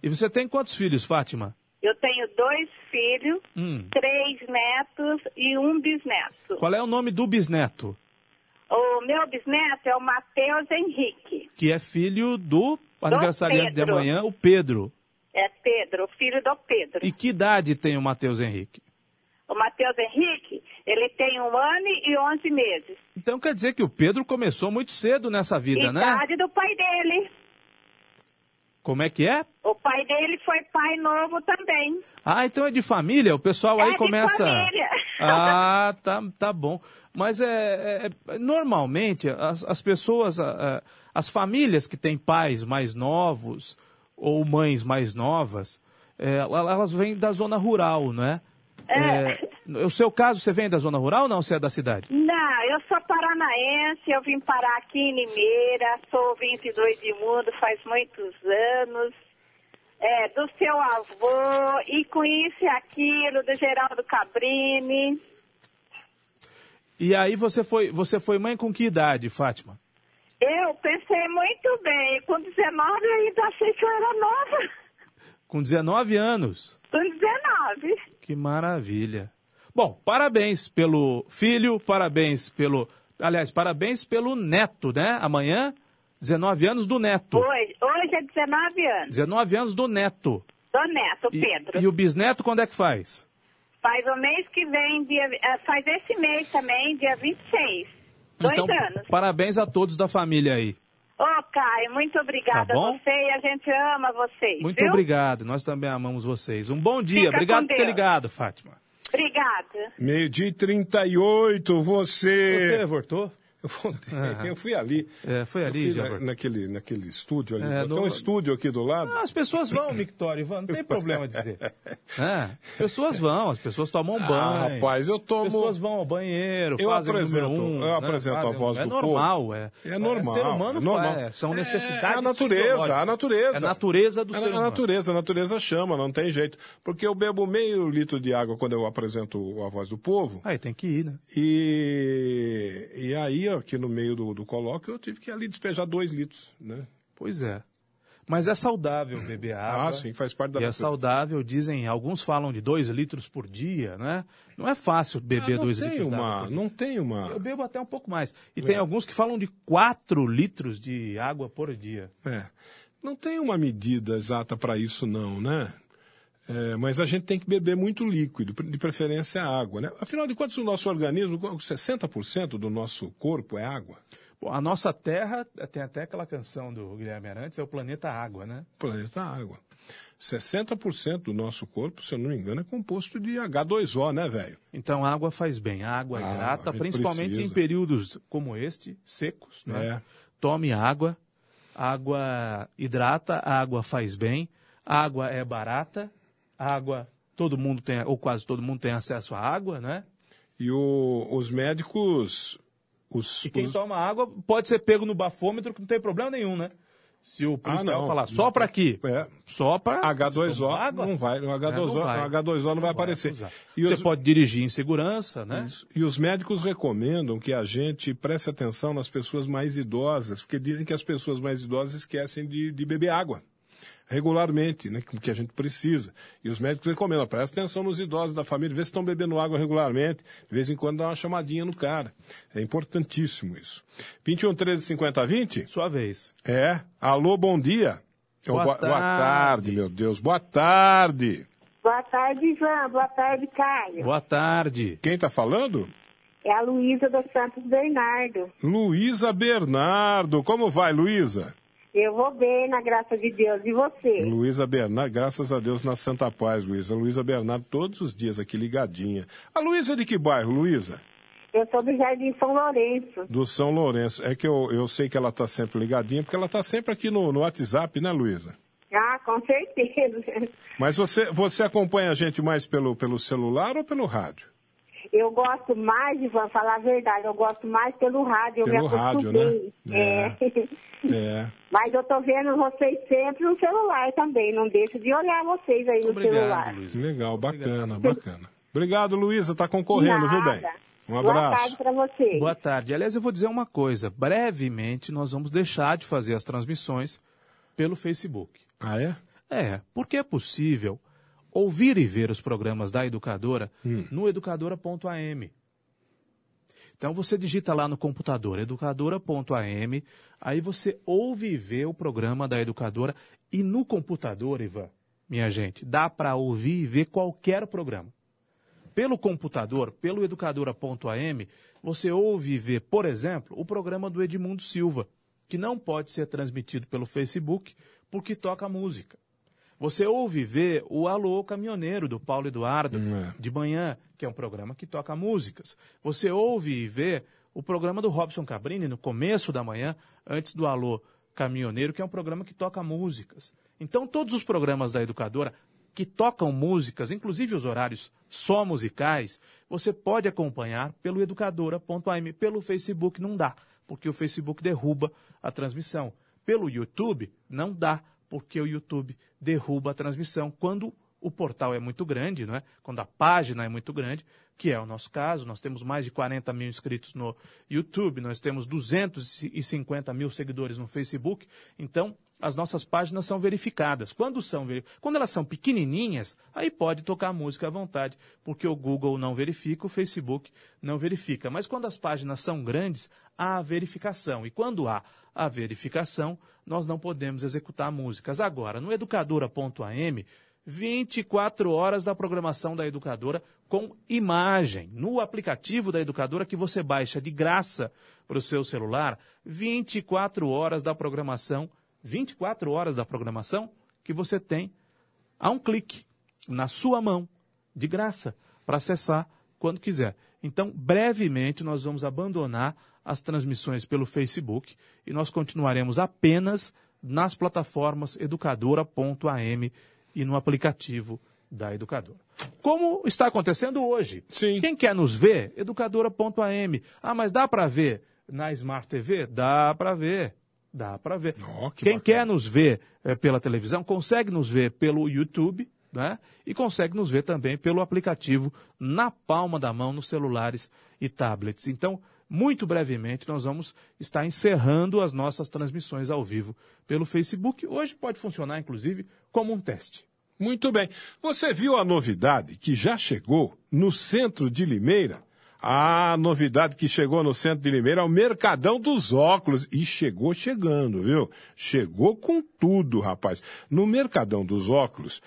[SPEAKER 2] E você tem quantos filhos, Fátima?
[SPEAKER 4] Eu tenho dois filhos,
[SPEAKER 2] Hum.
[SPEAKER 4] três netos e um bisneto.
[SPEAKER 2] Qual é o nome do bisneto?
[SPEAKER 4] O meu bisneto é o Matheus Henrique.
[SPEAKER 2] Que é filho do aniversariante de amanhã, o Pedro.
[SPEAKER 4] É Pedro, o filho do Pedro.
[SPEAKER 2] E que idade tem o Matheus Henrique?
[SPEAKER 4] O Matheus Henrique, ele tem um ano e onze meses.
[SPEAKER 2] Então quer dizer que o Pedro começou muito cedo nessa vida, né?
[SPEAKER 4] Idade do pai dele.
[SPEAKER 2] Como é que é?
[SPEAKER 4] O pai dele foi pai novo também.
[SPEAKER 2] Ah, então é de família? O pessoal aí
[SPEAKER 4] É de
[SPEAKER 2] começa.
[SPEAKER 4] família.
[SPEAKER 2] Ah, tá, tá bom. Mas é, é- normalmente as, as pessoas, as famílias que têm pais mais novos ou mães mais novas, é, ela- elas vêm da zona rural, não é? É, o seu caso, você vem da zona rural ou não? Você é da cidade?
[SPEAKER 4] Não, eu sou paranaense, eu vim parar aqui em Limeira, sou 22 de mundo faz muitos anos. É, do seu avô, e com isso e aquilo, do Geraldo Cabrini.
[SPEAKER 2] E aí você foi, você foi mãe com que idade, Fátima?
[SPEAKER 4] Eu pensei muito bem, com 19 eu ainda achei que eu era nova.
[SPEAKER 2] Com 19 anos.
[SPEAKER 4] Com 19.
[SPEAKER 2] Que maravilha. Bom, parabéns pelo filho, parabéns pelo. Aliás, parabéns pelo neto, né? Amanhã, 19 anos do neto.
[SPEAKER 4] Hoje, hoje é 19 anos.
[SPEAKER 2] 19 anos do neto.
[SPEAKER 4] Do neto,
[SPEAKER 2] E,
[SPEAKER 4] Pedro.
[SPEAKER 2] e o bisneto quando é que faz?
[SPEAKER 4] Faz o mês que vem, dia, eh, faz esse mês também, dia 26. Dois
[SPEAKER 2] então,
[SPEAKER 4] anos.
[SPEAKER 2] parabéns a todos da família aí.
[SPEAKER 4] Ô, Caio, muito obrigada
[SPEAKER 2] Tá
[SPEAKER 4] a você e a gente ama vocês.
[SPEAKER 2] Muito
[SPEAKER 4] viu?
[SPEAKER 2] obrigado, nós também amamos vocês. Um bom dia,
[SPEAKER 4] Fica
[SPEAKER 2] obrigado por ter ligado, Fátima.
[SPEAKER 4] Obrigada.
[SPEAKER 1] Meio-dia e 38, você.
[SPEAKER 2] Você voltou?
[SPEAKER 1] Eu, voltei, eu fui ali.
[SPEAKER 2] É, foi ali, já.
[SPEAKER 1] na- naquele, naquele estúdio ali.
[SPEAKER 2] É,
[SPEAKER 1] Tem um estúdio aqui do lado.
[SPEAKER 2] Ah, as pessoas vão, Victória, Ivan, não tem problema dizer. É, pessoas vão, as pessoas tomam banho.
[SPEAKER 1] Ah, rapaz, eu tomo-
[SPEAKER 2] As pessoas vão ao banheiro,
[SPEAKER 1] Eu
[SPEAKER 2] fazem o
[SPEAKER 1] apresento-
[SPEAKER 2] número um.
[SPEAKER 1] eu apresento a voz
[SPEAKER 2] é
[SPEAKER 1] do
[SPEAKER 2] normal,
[SPEAKER 1] povo.
[SPEAKER 2] é.
[SPEAKER 1] É normal.
[SPEAKER 2] ser humano
[SPEAKER 1] é normal.
[SPEAKER 2] faz, são
[SPEAKER 1] É,
[SPEAKER 2] necessidades
[SPEAKER 1] É a natureza, a natureza.
[SPEAKER 2] É a natureza do
[SPEAKER 1] É
[SPEAKER 2] ser
[SPEAKER 1] a
[SPEAKER 2] humano.
[SPEAKER 1] natureza, a natureza chama, não tem jeito. Porque eu bebo meio litro de água quando eu apresento a voz do povo.
[SPEAKER 2] Aí tem que ir, né?
[SPEAKER 1] E, e aí, aqui no meio do, do colóquio, eu tive que ali despejar dois litros, né?
[SPEAKER 2] Pois é. Mas é saudável beber água.
[SPEAKER 1] Ah, sim, faz parte da
[SPEAKER 2] E é saudável, dizem, alguns falam de dois litros por dia, né? Não é fácil beber
[SPEAKER 1] Ah, não
[SPEAKER 2] dois
[SPEAKER 1] tem
[SPEAKER 2] litros
[SPEAKER 1] uma,
[SPEAKER 2] por dia.
[SPEAKER 1] Não tem uma...
[SPEAKER 2] Eu bebo até um pouco mais. E tem alguns que falam de quatro litros de água por dia.
[SPEAKER 1] É. Não tem uma medida exata para isso, não, né? É, mas a gente tem que beber muito líquido, de preferência água, né? Afinal de contas, o nosso organismo, 60% do nosso corpo é água.
[SPEAKER 2] Bom, a nossa Terra, tem até aquela canção do Guilherme Arantes, é o planeta água, né?
[SPEAKER 1] Planeta água. 60% do nosso corpo, se eu não me engano, é composto de H2O, né, velho?
[SPEAKER 2] Então a água faz bem, a água
[SPEAKER 1] Ah,
[SPEAKER 2] hidrata, principalmente
[SPEAKER 1] precisa.
[SPEAKER 2] em períodos como este, secos, né?
[SPEAKER 1] É.
[SPEAKER 2] Tome água, água hidrata, água faz bem, água é barata, água todo mundo tem, ou quase todo mundo tem acesso à água, né?
[SPEAKER 1] E o- os médicos. Os,
[SPEAKER 2] E quem
[SPEAKER 1] os-
[SPEAKER 2] toma água pode ser pego no bafômetro que não tem problema nenhum, né? Se o policial
[SPEAKER 1] Ah, não.
[SPEAKER 2] falar só para aqui,
[SPEAKER 1] É.
[SPEAKER 2] só para
[SPEAKER 1] H2O não vai, o H2O,
[SPEAKER 2] vai.
[SPEAKER 1] o H2O não, vai aparecer. E
[SPEAKER 2] Você
[SPEAKER 1] os-
[SPEAKER 2] pode dirigir em segurança, né?
[SPEAKER 1] Isso. E os médicos recomendam que a gente preste atenção nas pessoas mais idosas, porque dizem que as pessoas mais idosas esquecem de, de beber água regularmente, né, que a gente precisa. E os médicos recomendam, preste atenção nos idosos da família, vê se estão bebendo água regularmente, de vez em quando dá uma chamadinha no cara. É importantíssimo isso. 21 13 50 20?
[SPEAKER 2] Sua vez.
[SPEAKER 1] É. Alô, bom dia.
[SPEAKER 2] Boa
[SPEAKER 1] boa
[SPEAKER 2] tarde.
[SPEAKER 1] tarde, meu Deus. Boa tarde.
[SPEAKER 5] Boa tarde, Ivan. Boa tarde, Caio.
[SPEAKER 2] Boa tarde.
[SPEAKER 1] Quem está falando?
[SPEAKER 5] É a Luísa dos Santos Bernardo.
[SPEAKER 1] Luísa Bernardo. Como vai, Luísa?
[SPEAKER 5] Eu vou bem, na graça de Deus. E você?
[SPEAKER 1] Luísa Bernardo, graças a Deus na Santa Paz, Luísa. Luísa Bernardo, todos os dias aqui ligadinha. A Luísa é de que bairro, Luísa?
[SPEAKER 5] Eu sou do Jardim São Lourenço.
[SPEAKER 1] Do São Lourenço. É que eu, eu sei que ela está sempre ligadinha, porque ela está sempre aqui no, no WhatsApp, né, Luísa?
[SPEAKER 5] Ah, com certeza.
[SPEAKER 1] Mas você, você acompanha a gente mais pelo, pelo celular ou pelo rádio?
[SPEAKER 5] eu gosto mais, Ivan, falar a verdade, eu gosto mais pelo rádio,
[SPEAKER 1] Pelo
[SPEAKER 5] eu me
[SPEAKER 1] rádio, né?
[SPEAKER 5] É.
[SPEAKER 1] É.
[SPEAKER 5] Mas eu tô vendo vocês sempre no celular também, não deixo de olhar vocês aí no celular.
[SPEAKER 1] Legal, bacana, bacana. Obrigado, Luísa, tá concorrendo, viu, bem?
[SPEAKER 5] Nada.
[SPEAKER 1] Um
[SPEAKER 5] Boa
[SPEAKER 1] abraço.
[SPEAKER 5] tarde para você.
[SPEAKER 2] Boa tarde. Aliás, eu vou dizer uma coisa. Brevemente, nós vamos deixar de fazer as transmissões pelo Facebook.
[SPEAKER 1] Ah, é?
[SPEAKER 2] É, porque é possível ouvir e ver os programas da Educadora
[SPEAKER 1] Hum.
[SPEAKER 2] no educadora.am. Então você digita lá no computador educadora.am, aí você ouve e vê o programa da Educadora e no computador, Ivan, minha gente, dá para ouvir e ver qualquer programa. Pelo computador, pelo educadora.am, você ouve e vê, por exemplo, o programa do Edmundo Silva, que não pode ser transmitido pelo Facebook porque toca música. Você ouve e vê o Alô Caminhoneiro, do Paulo Eduardo,
[SPEAKER 1] É.
[SPEAKER 2] de manhã, que é um programa que toca músicas. Você ouve e vê o programa do Robson Cabrini, no começo da manhã, antes do Alô Caminhoneiro, que é um programa que toca músicas. Então, todos os programas da Educadora que tocam músicas, inclusive os horários só musicais, você pode acompanhar pelo educadora.am. Pelo Facebook não dá, porque o Facebook derruba a transmissão. Pelo YouTube não dá, porque o YouTube derruba a transmissão quando o portal é muito grande, não é? quando a página é muito grande, que é o nosso caso. Nós temos mais de 40 mil inscritos no YouTube, nós temos 250 mil seguidores no Facebook. Então, as nossas páginas são verificadas. Quando, são, quando elas são pequenininhas, aí pode tocar música à vontade, porque o Google não verifica, o Facebook não verifica. Mas quando as páginas são grandes, há a verificação. E quando há a verificação, nós não podemos executar músicas. Agora, no educadora.am, 24 horas da programação da educadora com imagem. No aplicativo da educadora que você baixa de graça para o seu celular, 24 horas da programação, 24 horas da programação que você tem a um clique na sua mão, de graça, para acessar quando quiser. Então, brevemente, nós vamos abandonar as transmissões pelo Facebook e nós continuaremos apenas nas plataformas educadora.am e no aplicativo da Educadora. Como está acontecendo hoje.
[SPEAKER 1] Sim.
[SPEAKER 2] Quem quer nos ver, educadora.am. Ah, mas dá para ver na Smart TV? Dá para ver. Dá para ver.
[SPEAKER 1] Ó, que
[SPEAKER 2] Quem
[SPEAKER 1] bacana.
[SPEAKER 2] quer nos ver eh, pela televisão, consegue nos ver pelo YouTube, né? E consegue nos ver também pelo aplicativo na palma da mão, nos celulares e tablets. Então, muito brevemente, nós vamos estar encerrando as nossas transmissões ao vivo pelo Facebook. Hoje pode funcionar, inclusive, como um teste.
[SPEAKER 1] Muito bem. Você viu a novidade que já chegou no centro de Limeira? A novidade que chegou no centro de Limeira é o Mercadão dos Óculos. E chegou chegando, viu? Chegou com tudo, rapaz. No Mercadão dos Óculos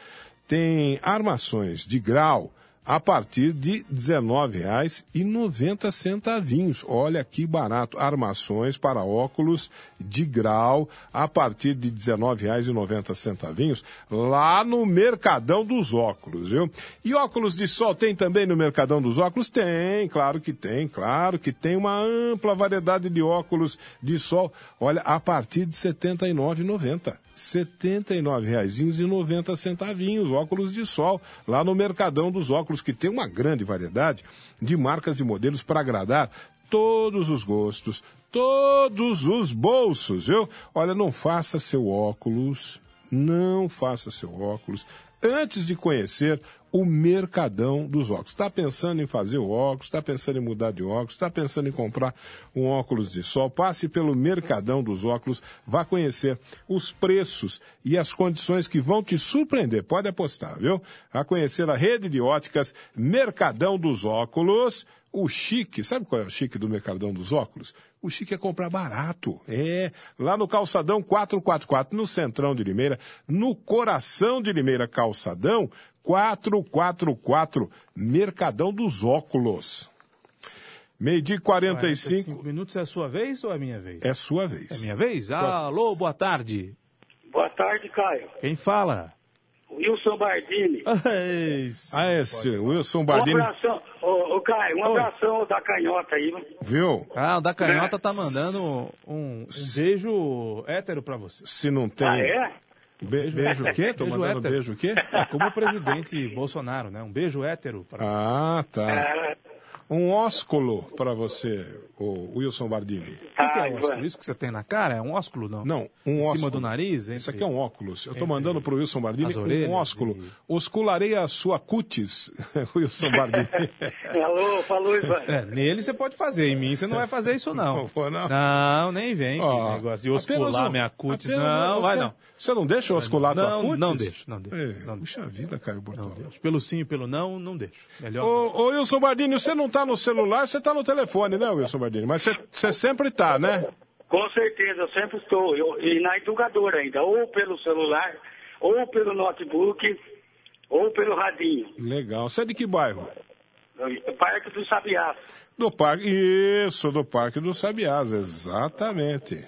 [SPEAKER 1] tem armações de grau a partir de R$19,90. Olha que barato. Armações para óculos de grau a partir de R$19,90 lá no Mercadão dos Óculos, viu? E óculos de sol tem também no Mercadão dos Óculos? Tem, claro que tem, claro que tem uma ampla variedade de óculos de sol. Olha, a partir de R$ 79,90. R$ 79,90 óculos de sol, lá no Mercadão dos Óculos, que tem uma grande variedade de marcas e modelos para agradar todos os gostos, todos os bolsos, viu? Olha, não faça seu óculos, não faça seu óculos antes de conhecer o Mercadão dos Óculos. Está pensando em fazer o óculos, está pensando em mudar de óculos, está pensando em comprar um óculos de sol, passe pelo Mercadão dos Óculos, vá conhecer os preços e as condições que vão te surpreender. Pode apostar, viu? A conhecer a rede de óticas Mercadão dos Óculos. O chique, sabe qual é o chique do Mercadão dos Óculos? O chique é comprar barato. É, lá no Calçadão 444, no Centrão de Limeira, no coração de Limeira, Calçadão 444, Mercadão dos Óculos. Meio-dia e 45,
[SPEAKER 2] 45 minutos é a sua vez ou é a minha vez?
[SPEAKER 1] é sua vez.
[SPEAKER 2] É minha vez? Alô, boa tarde.
[SPEAKER 7] Boa tarde, Caio.
[SPEAKER 2] Quem fala?
[SPEAKER 7] Wilson Bardini.
[SPEAKER 1] Ah, esse Wilson
[SPEAKER 7] Um
[SPEAKER 1] Bardini,
[SPEAKER 7] abração, ô, ô Caio, um
[SPEAKER 2] Oi.
[SPEAKER 7] abração da canhota aí. né?
[SPEAKER 1] viu?
[SPEAKER 2] Ah, o da Canhota tá mandando um, um beijo hétero pra você.
[SPEAKER 1] Se não tem...
[SPEAKER 7] Ah, é?
[SPEAKER 1] Be- beijo o quê? Tô
[SPEAKER 2] Beijo
[SPEAKER 1] mandando
[SPEAKER 2] hétero.
[SPEAKER 1] beijo o quê?
[SPEAKER 2] É como o presidente Bolsonaro, né? Um beijo hétero pra
[SPEAKER 1] Ah, tá.
[SPEAKER 7] É,
[SPEAKER 1] um ósculo para você, o Wilson Bardini.
[SPEAKER 2] O que, é ósculo? Isso que você tem na cara? É um ósculo, não?
[SPEAKER 1] Não, um
[SPEAKER 2] Em
[SPEAKER 1] ósculo.
[SPEAKER 2] cima do nariz?
[SPEAKER 1] Isso
[SPEAKER 2] entre-
[SPEAKER 1] aqui é um óculos. Eu estou mandando para o Wilson Bardini
[SPEAKER 2] as orelhas
[SPEAKER 1] um ósculo.
[SPEAKER 2] e-
[SPEAKER 1] Oscularei a sua cutis, Wilson Bardini.
[SPEAKER 7] Alô, falou, Ivan.
[SPEAKER 2] É, nele você pode fazer, em mim você não vai fazer isso não.
[SPEAKER 1] Não vou, não.
[SPEAKER 2] Não, nem vem. que
[SPEAKER 1] Ó,
[SPEAKER 2] negócio de oscular
[SPEAKER 1] um-
[SPEAKER 2] minha cutis. Não,
[SPEAKER 1] um-
[SPEAKER 2] vai não.
[SPEAKER 1] Você não deixa oscular a tua
[SPEAKER 2] Não,
[SPEAKER 1] cutis?
[SPEAKER 2] não deixo, não deixo,
[SPEAKER 1] É,
[SPEAKER 2] não deixo.
[SPEAKER 1] Puxa vida, Caio Bortola.
[SPEAKER 2] Não. Pelo sim e pelo não, não deixo. Melhor.
[SPEAKER 1] Ô, ô, Wilson Bardini, você não está no celular, você está no telefone, né, Wilson Bardini? Mas você- você sempre está, né?
[SPEAKER 7] Com certeza, eu sempre estou. Eu- e na educadora ainda, ou pelo celular, ou pelo notebook, ou pelo radinho.
[SPEAKER 1] Legal. Você é de que bairro?
[SPEAKER 7] Parque do Sabiá.
[SPEAKER 1] Do Parque. Isso, do Parque dos Sabiás, exatamente.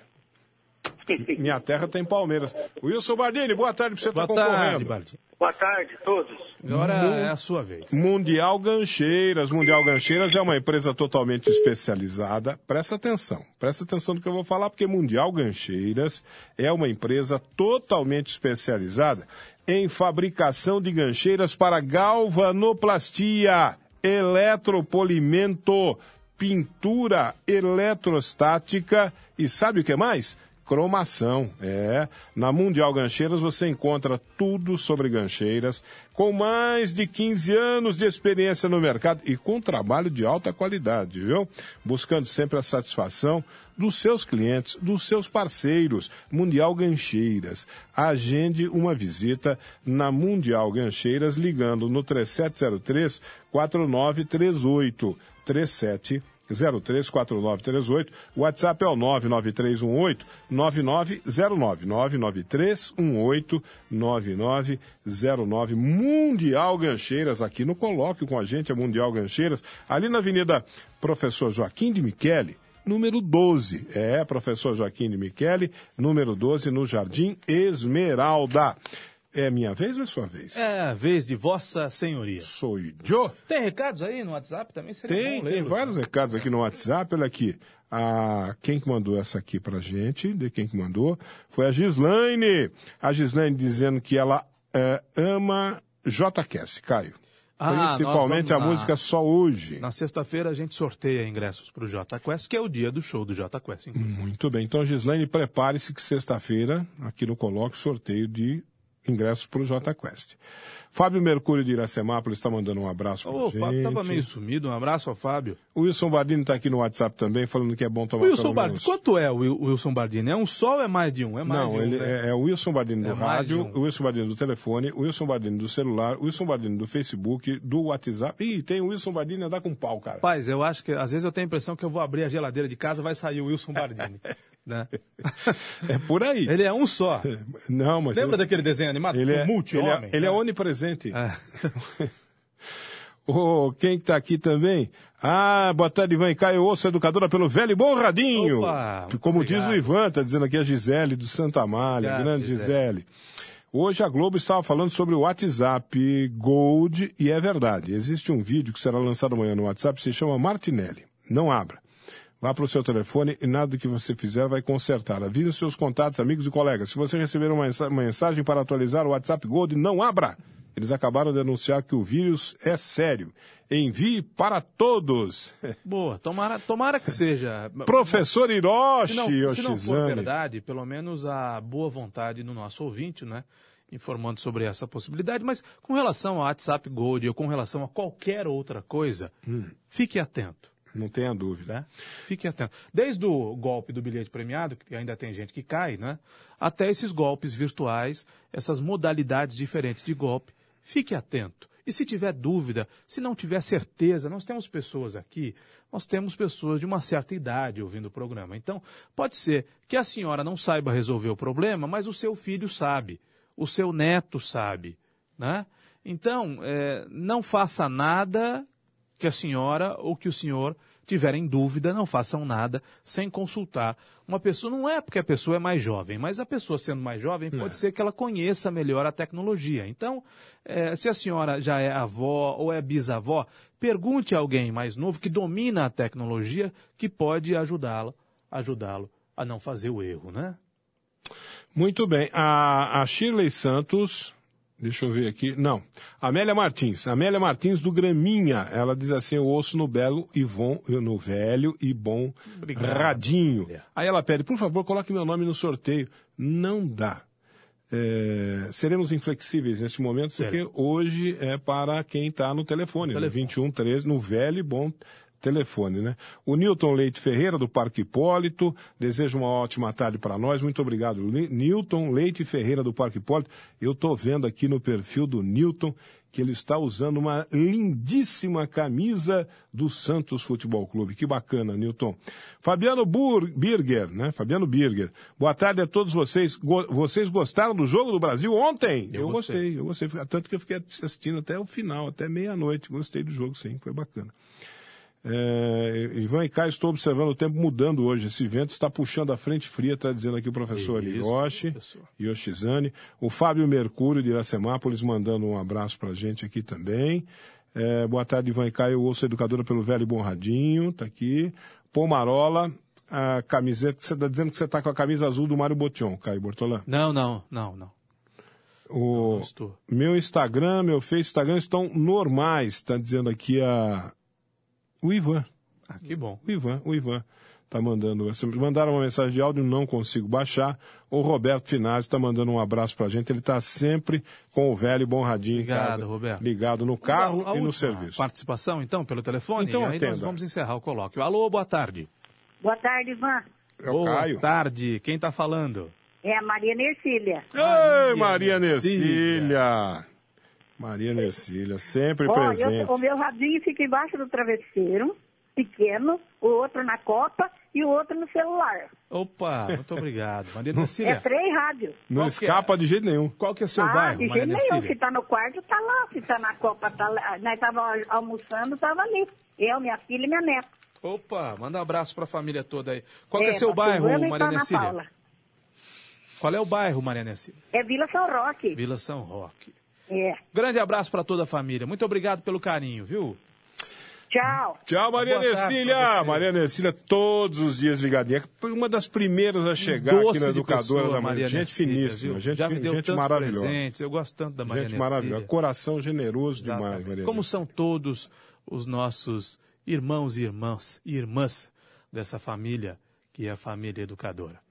[SPEAKER 1] Minha terra tem Palmeiras. Wilson Bardini, boa tarde pra você estar
[SPEAKER 2] Boa tarde,
[SPEAKER 1] concorrendo.
[SPEAKER 7] Boa tarde a todos.
[SPEAKER 2] Agora é a sua vez.
[SPEAKER 1] Mundial Gancheiras. Mundial Gancheiras é uma empresa totalmente especializada. Presta atenção, presta atenção no que eu vou falar, porque Mundial Gancheiras é uma empresa totalmente especializada em fabricação de gancheiras para galvanoplastia, eletropolimento, pintura eletrostática e sabe o que mais? Cromação, é. Na Mundial Gancheiras você encontra tudo sobre gancheiras, com mais de 15 anos de experiência no mercado e com trabalho de alta qualidade, viu? Buscando sempre a satisfação dos seus clientes, dos seus parceiros. Mundial Gancheiras. Agende uma visita na Mundial Gancheiras ligando no 3703 4938 37 034938. O WhatsApp é o 99318 9909 99318 9909 Mundial Gancheiras aqui no colóquio com a gente a Mundial Gancheiras, ali na Avenida Professor Joaquim de Michele, número 12. É, professor Joaquim de Michele, número 12 no Jardim Esmeralda. É minha vez ou é sua vez?
[SPEAKER 2] É a vez de Vossa Senhoria.
[SPEAKER 1] Sou Joe.
[SPEAKER 2] Tem recados aí no WhatsApp também? Seria
[SPEAKER 1] Tem, tem vários recados aqui no WhatsApp. Olha aqui. A, quem que mandou essa aqui pra gente? De quem que mandou? Foi a Gislaine. A Gislaine dizendo que ela é, ama JQS, Caio.
[SPEAKER 2] Ah,
[SPEAKER 1] Principalmente
[SPEAKER 2] vamos
[SPEAKER 1] a música Só Hoje.
[SPEAKER 2] Na sexta-feira a gente sorteia ingressos para o Jota Quest, que é o dia do show do Jota Quest, inclusive.
[SPEAKER 1] Muito bem. Então, Gislaine, prepare-se que sexta-feira, aqui no Coloque, sorteio de ingressos para o JQuest. Fábio Mercúrio de Iracemápolis está mandando um abraço para
[SPEAKER 2] Ô, o
[SPEAKER 1] gente.
[SPEAKER 2] Fábio estava meio sumido. Um abraço ao Fábio.
[SPEAKER 1] O Wilson Bardini está aqui no WhatsApp também, falando que é bom tomar
[SPEAKER 2] Wilson Bardini, quanto é o Wil- o Wilson Bardini? É um só ou é mais de um? É mais
[SPEAKER 1] Não,
[SPEAKER 2] de um,
[SPEAKER 1] ele
[SPEAKER 2] né?
[SPEAKER 1] é, é o Wilson Bardini do
[SPEAKER 2] É
[SPEAKER 1] rádio,
[SPEAKER 2] um.
[SPEAKER 1] o Wilson Bardini do telefone, o Wilson Bardini do celular, o Wilson Bardini do Facebook, do WhatsApp. Ih, tem o Wilson Bardini a dar com pau, cara.
[SPEAKER 2] Rapaz, eu acho que às vezes eu tenho a impressão que eu vou abrir a geladeira de casa vai sair o Wilson Bardini. né?
[SPEAKER 1] É por aí.
[SPEAKER 2] Ele é um só.
[SPEAKER 1] Não, mas
[SPEAKER 2] Lembra
[SPEAKER 1] ele,
[SPEAKER 2] daquele desenho animado?
[SPEAKER 1] ele é, ele
[SPEAKER 2] multi-homem?
[SPEAKER 1] é, ele é
[SPEAKER 2] né?
[SPEAKER 1] onipresente.
[SPEAKER 2] É.
[SPEAKER 1] Ô, quem que tá aqui também? Ah, boa tarde, Ivan e Caio, ouço educadora pelo velho e bom radinho.
[SPEAKER 2] Opa,
[SPEAKER 1] Como
[SPEAKER 2] obrigado.
[SPEAKER 1] diz o Ivan, tá dizendo aqui a Gisele do Santa Amália,
[SPEAKER 2] Obrigado,
[SPEAKER 1] grande
[SPEAKER 2] Gisele.
[SPEAKER 1] Gisele. Hoje a Globo estava falando sobre o WhatsApp Gold e é verdade. Existe um vídeo que será lançado amanhã no WhatsApp, se chama Martinelli. Não abra. Vá para o seu telefone e nada do que você fizer vai consertar. Avise os seus contatos, amigos e colegas. Se você receber uma mensa- uma mensagem para atualizar o WhatsApp Gold, não abra. Eles acabaram de anunciar que o vírus é sério. Envie para todos.
[SPEAKER 2] Boa, tomara, tomara que seja.
[SPEAKER 1] Professor Hiroshi
[SPEAKER 2] se não, se não for verdade, pelo menos a boa vontade no nosso ouvinte, né? Informando sobre essa possibilidade. Mas com relação ao WhatsApp Gold ou com relação a qualquer outra coisa,
[SPEAKER 1] Hum.
[SPEAKER 2] fique atento.
[SPEAKER 1] Não tenha dúvida.
[SPEAKER 2] né? Fique atento. Desde o golpe do bilhete premiado, que ainda tem gente que cai, né? Até esses golpes virtuais, essas modalidades diferentes de golpe, fique atento. E se tiver dúvida, se não tiver certeza, nós temos pessoas aqui, nós temos pessoas de uma certa idade ouvindo o programa. Então, pode ser que a senhora não saiba resolver o problema, mas o seu filho sabe, o seu neto sabe, né? Então, eh, não faça nada que a senhora ou que o senhor tiverem dúvida, não façam nada sem consultar uma pessoa. Não é porque a pessoa é mais jovem, mas a pessoa sendo mais jovem pode ser que ela conheça melhor a tecnologia. Então, eh, se a senhora já é avó ou é bisavó, pergunte a alguém mais novo que domina a tecnologia que pode ajudá-la, ajudá-lo a não fazer o erro, né?
[SPEAKER 1] Muito bem. A, a Shirley Santos Deixa eu ver aqui. Não. Amélia Martins. Amélia Martins do Graminha. Ela diz assim: eu ouço no belo e bom, no velho e bom
[SPEAKER 2] Obrigado,
[SPEAKER 1] radinho. Aí ela pede, por favor, coloque meu nome no sorteio. Não dá. É, seremos inflexíveis neste momento, porque
[SPEAKER 2] Sério.
[SPEAKER 1] hoje é para quem está no telefone, no
[SPEAKER 2] telefone.
[SPEAKER 1] 21 13, no velho e bom telefone, né? O Newton Leite Ferreira, do Parque Hipólito, deseja uma ótima tarde para nós. Muito obrigado, Newton Leite Ferreira, do Parque Hipólito. Eu estou vendo aqui no perfil do Newton que ele está usando uma lindíssima camisa do Santos Futebol Clube. Que bacana, Newton. Fabiano Bur Birger, né? Fabiano Birger. Boa tarde a todos vocês. Go- vocês gostaram do jogo do Brasil ontem?
[SPEAKER 2] Eu gostei.
[SPEAKER 1] eu gostei. Tanto que eu fiquei assistindo até o final, até meia-noite. Gostei do jogo, sim, foi bacana. É, Ivan e Caio, estou observando o tempo mudando hoje. Esse vento está puxando a frente fria, está dizendo aqui o professor Hiroshi,
[SPEAKER 2] professor.
[SPEAKER 1] Yoshizane. O Fábio Mercúrio, de Iracemápolis, mandando um abraço para a gente aqui também. É, boa tarde, Ivan e Caio. Eu ouço a educadora pelo Velho Bom Radinho, tá aqui. Pomarola, a camiseta, você está dizendo que você está com a camisa azul do Mário Botion, Caio Bortolã.
[SPEAKER 2] Não, não, não, não.
[SPEAKER 1] O
[SPEAKER 2] Não estou.
[SPEAKER 1] meu Instagram, meu Face, Instagram estão normais, está dizendo aqui a o Ivan.
[SPEAKER 2] Ah, que bom.
[SPEAKER 1] O Ivan, o Ivan tá mandando. Mandaram uma mensagem de áudio, não consigo baixar. O Roberto Finazzi está mandando um abraço pra gente. Ele está sempre com o velho bom radinho em
[SPEAKER 2] Obrigado,
[SPEAKER 1] casa,
[SPEAKER 2] Roberto.
[SPEAKER 1] ligado no carro
[SPEAKER 2] A
[SPEAKER 1] e no serviço.
[SPEAKER 2] Participação, então, pelo telefone?
[SPEAKER 1] Então,
[SPEAKER 2] e aí nós
[SPEAKER 1] atenda.
[SPEAKER 2] vamos encerrar o colóquio. Alô, boa tarde.
[SPEAKER 4] Boa tarde, Ivan.
[SPEAKER 1] É o
[SPEAKER 2] boa
[SPEAKER 1] Caio.
[SPEAKER 2] tarde. Quem está falando?
[SPEAKER 4] É a Maria Nercília.
[SPEAKER 1] Ei, Maria
[SPEAKER 2] Maria
[SPEAKER 1] Nercília. Maria Nercília, sempre
[SPEAKER 4] eu-
[SPEAKER 1] presente.
[SPEAKER 4] o meu radinho fica embaixo do travesseiro, pequeno, o outro na copa e o outro no celular.
[SPEAKER 2] Opa, muito obrigado. Maria
[SPEAKER 4] É
[SPEAKER 2] Nercília,
[SPEAKER 4] três rádios.
[SPEAKER 1] Não
[SPEAKER 2] qual é?
[SPEAKER 1] escapa de jeito nenhum.
[SPEAKER 2] qual que é o seu
[SPEAKER 4] ah,
[SPEAKER 2] bairro,
[SPEAKER 4] de
[SPEAKER 2] Maria
[SPEAKER 4] jeito nenhum. Se
[SPEAKER 2] Nercília?
[SPEAKER 4] tá no quarto, tá lá. Se tá na copa, tá lá. Nós tava almoçando, tava ali. Eu, minha filha e minha neta.
[SPEAKER 2] Opa, manda um abraço para a família toda aí. Qual que é
[SPEAKER 4] É,
[SPEAKER 2] seu bairro,
[SPEAKER 4] e
[SPEAKER 2] Maria Nercília? Qual é o bairro, Maria Nercília?
[SPEAKER 4] É Vila São Roque.
[SPEAKER 2] Vila São Roque.
[SPEAKER 4] É.
[SPEAKER 2] Grande abraço para toda a família. Muito obrigado pelo carinho, viu?
[SPEAKER 4] Tchau.
[SPEAKER 1] Tchau, Maria
[SPEAKER 2] Boa
[SPEAKER 1] Nercília. Maria Nercília, todos os dias ligadinha. Foi uma das primeiras a chegar
[SPEAKER 2] Doce
[SPEAKER 1] aqui na Educadora
[SPEAKER 2] pessoa,
[SPEAKER 1] da Maria. Gente
[SPEAKER 2] Nercília,
[SPEAKER 1] finíssima,
[SPEAKER 2] viu?
[SPEAKER 1] gente,
[SPEAKER 2] Já me deu
[SPEAKER 1] gente maravilhosa.
[SPEAKER 2] presentes. Eu gosto tanto da Maria
[SPEAKER 1] Gente
[SPEAKER 2] Nercília.
[SPEAKER 1] maravilhosa. Coração generoso demais,
[SPEAKER 2] Exatamente.
[SPEAKER 1] Maria.
[SPEAKER 2] Como
[SPEAKER 1] Nercília.
[SPEAKER 2] são todos os nossos irmãos e irmãs e irmãs dessa família que é a família educadora.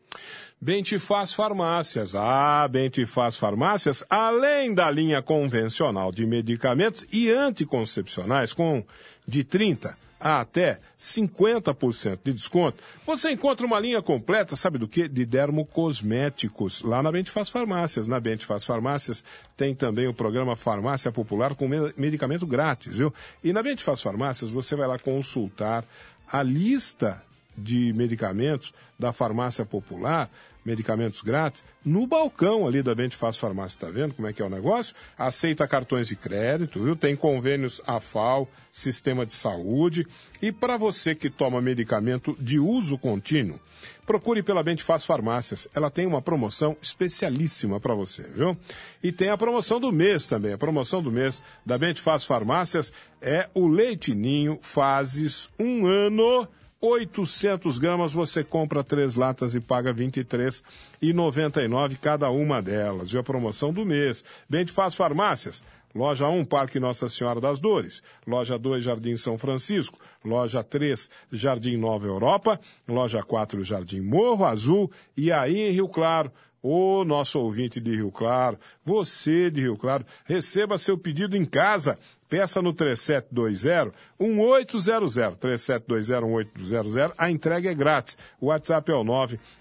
[SPEAKER 1] Bentifaz Farmácias. Ah, Bentifaz Farmácias, além da linha convencional de medicamentos e anticoncepcionais com de 30 a até 50% de desconto, você encontra uma linha completa, sabe do que? De dermocosméticos, lá na Bentifaz Farmácias. Na Bentifaz Farmácias tem também o programa Farmácia Popular com me- medicamento grátis, viu? E na Bentifaz Farmácias você vai lá consultar a lista de medicamentos da farmácia popular, medicamentos grátis, no balcão ali da Bente Faz Farmácia. Está vendo como é que é o negócio? Aceita cartões de crédito, viu? Tem convênios AFAL, Sistema de Saúde. E para você que toma medicamento de uso contínuo, procure pela Bente Faz Farmácias. Ela tem uma promoção especialíssima para você, viu? E tem a promoção do mês também. A promoção do mês da Bente Faz Farmácias é o Leite Ninho Fases um ano 800 gramas, você compra três latas e paga R$ 23,99 cada uma delas. E a promoção do mês. Bem Faz Farmácias. Loja 1, Parque Nossa Senhora das Dores. Loja 2, Jardim São Francisco. Loja 3, Jardim Nova Europa. Loja 4, Jardim Morro Azul. E aí em Rio Claro. Ô, nosso ouvinte de Rio Claro, você de Rio Claro, receba seu pedido em casa. Peça no 3720-1800. 3720-1800. A entrega é grátis. O WhatsApp é o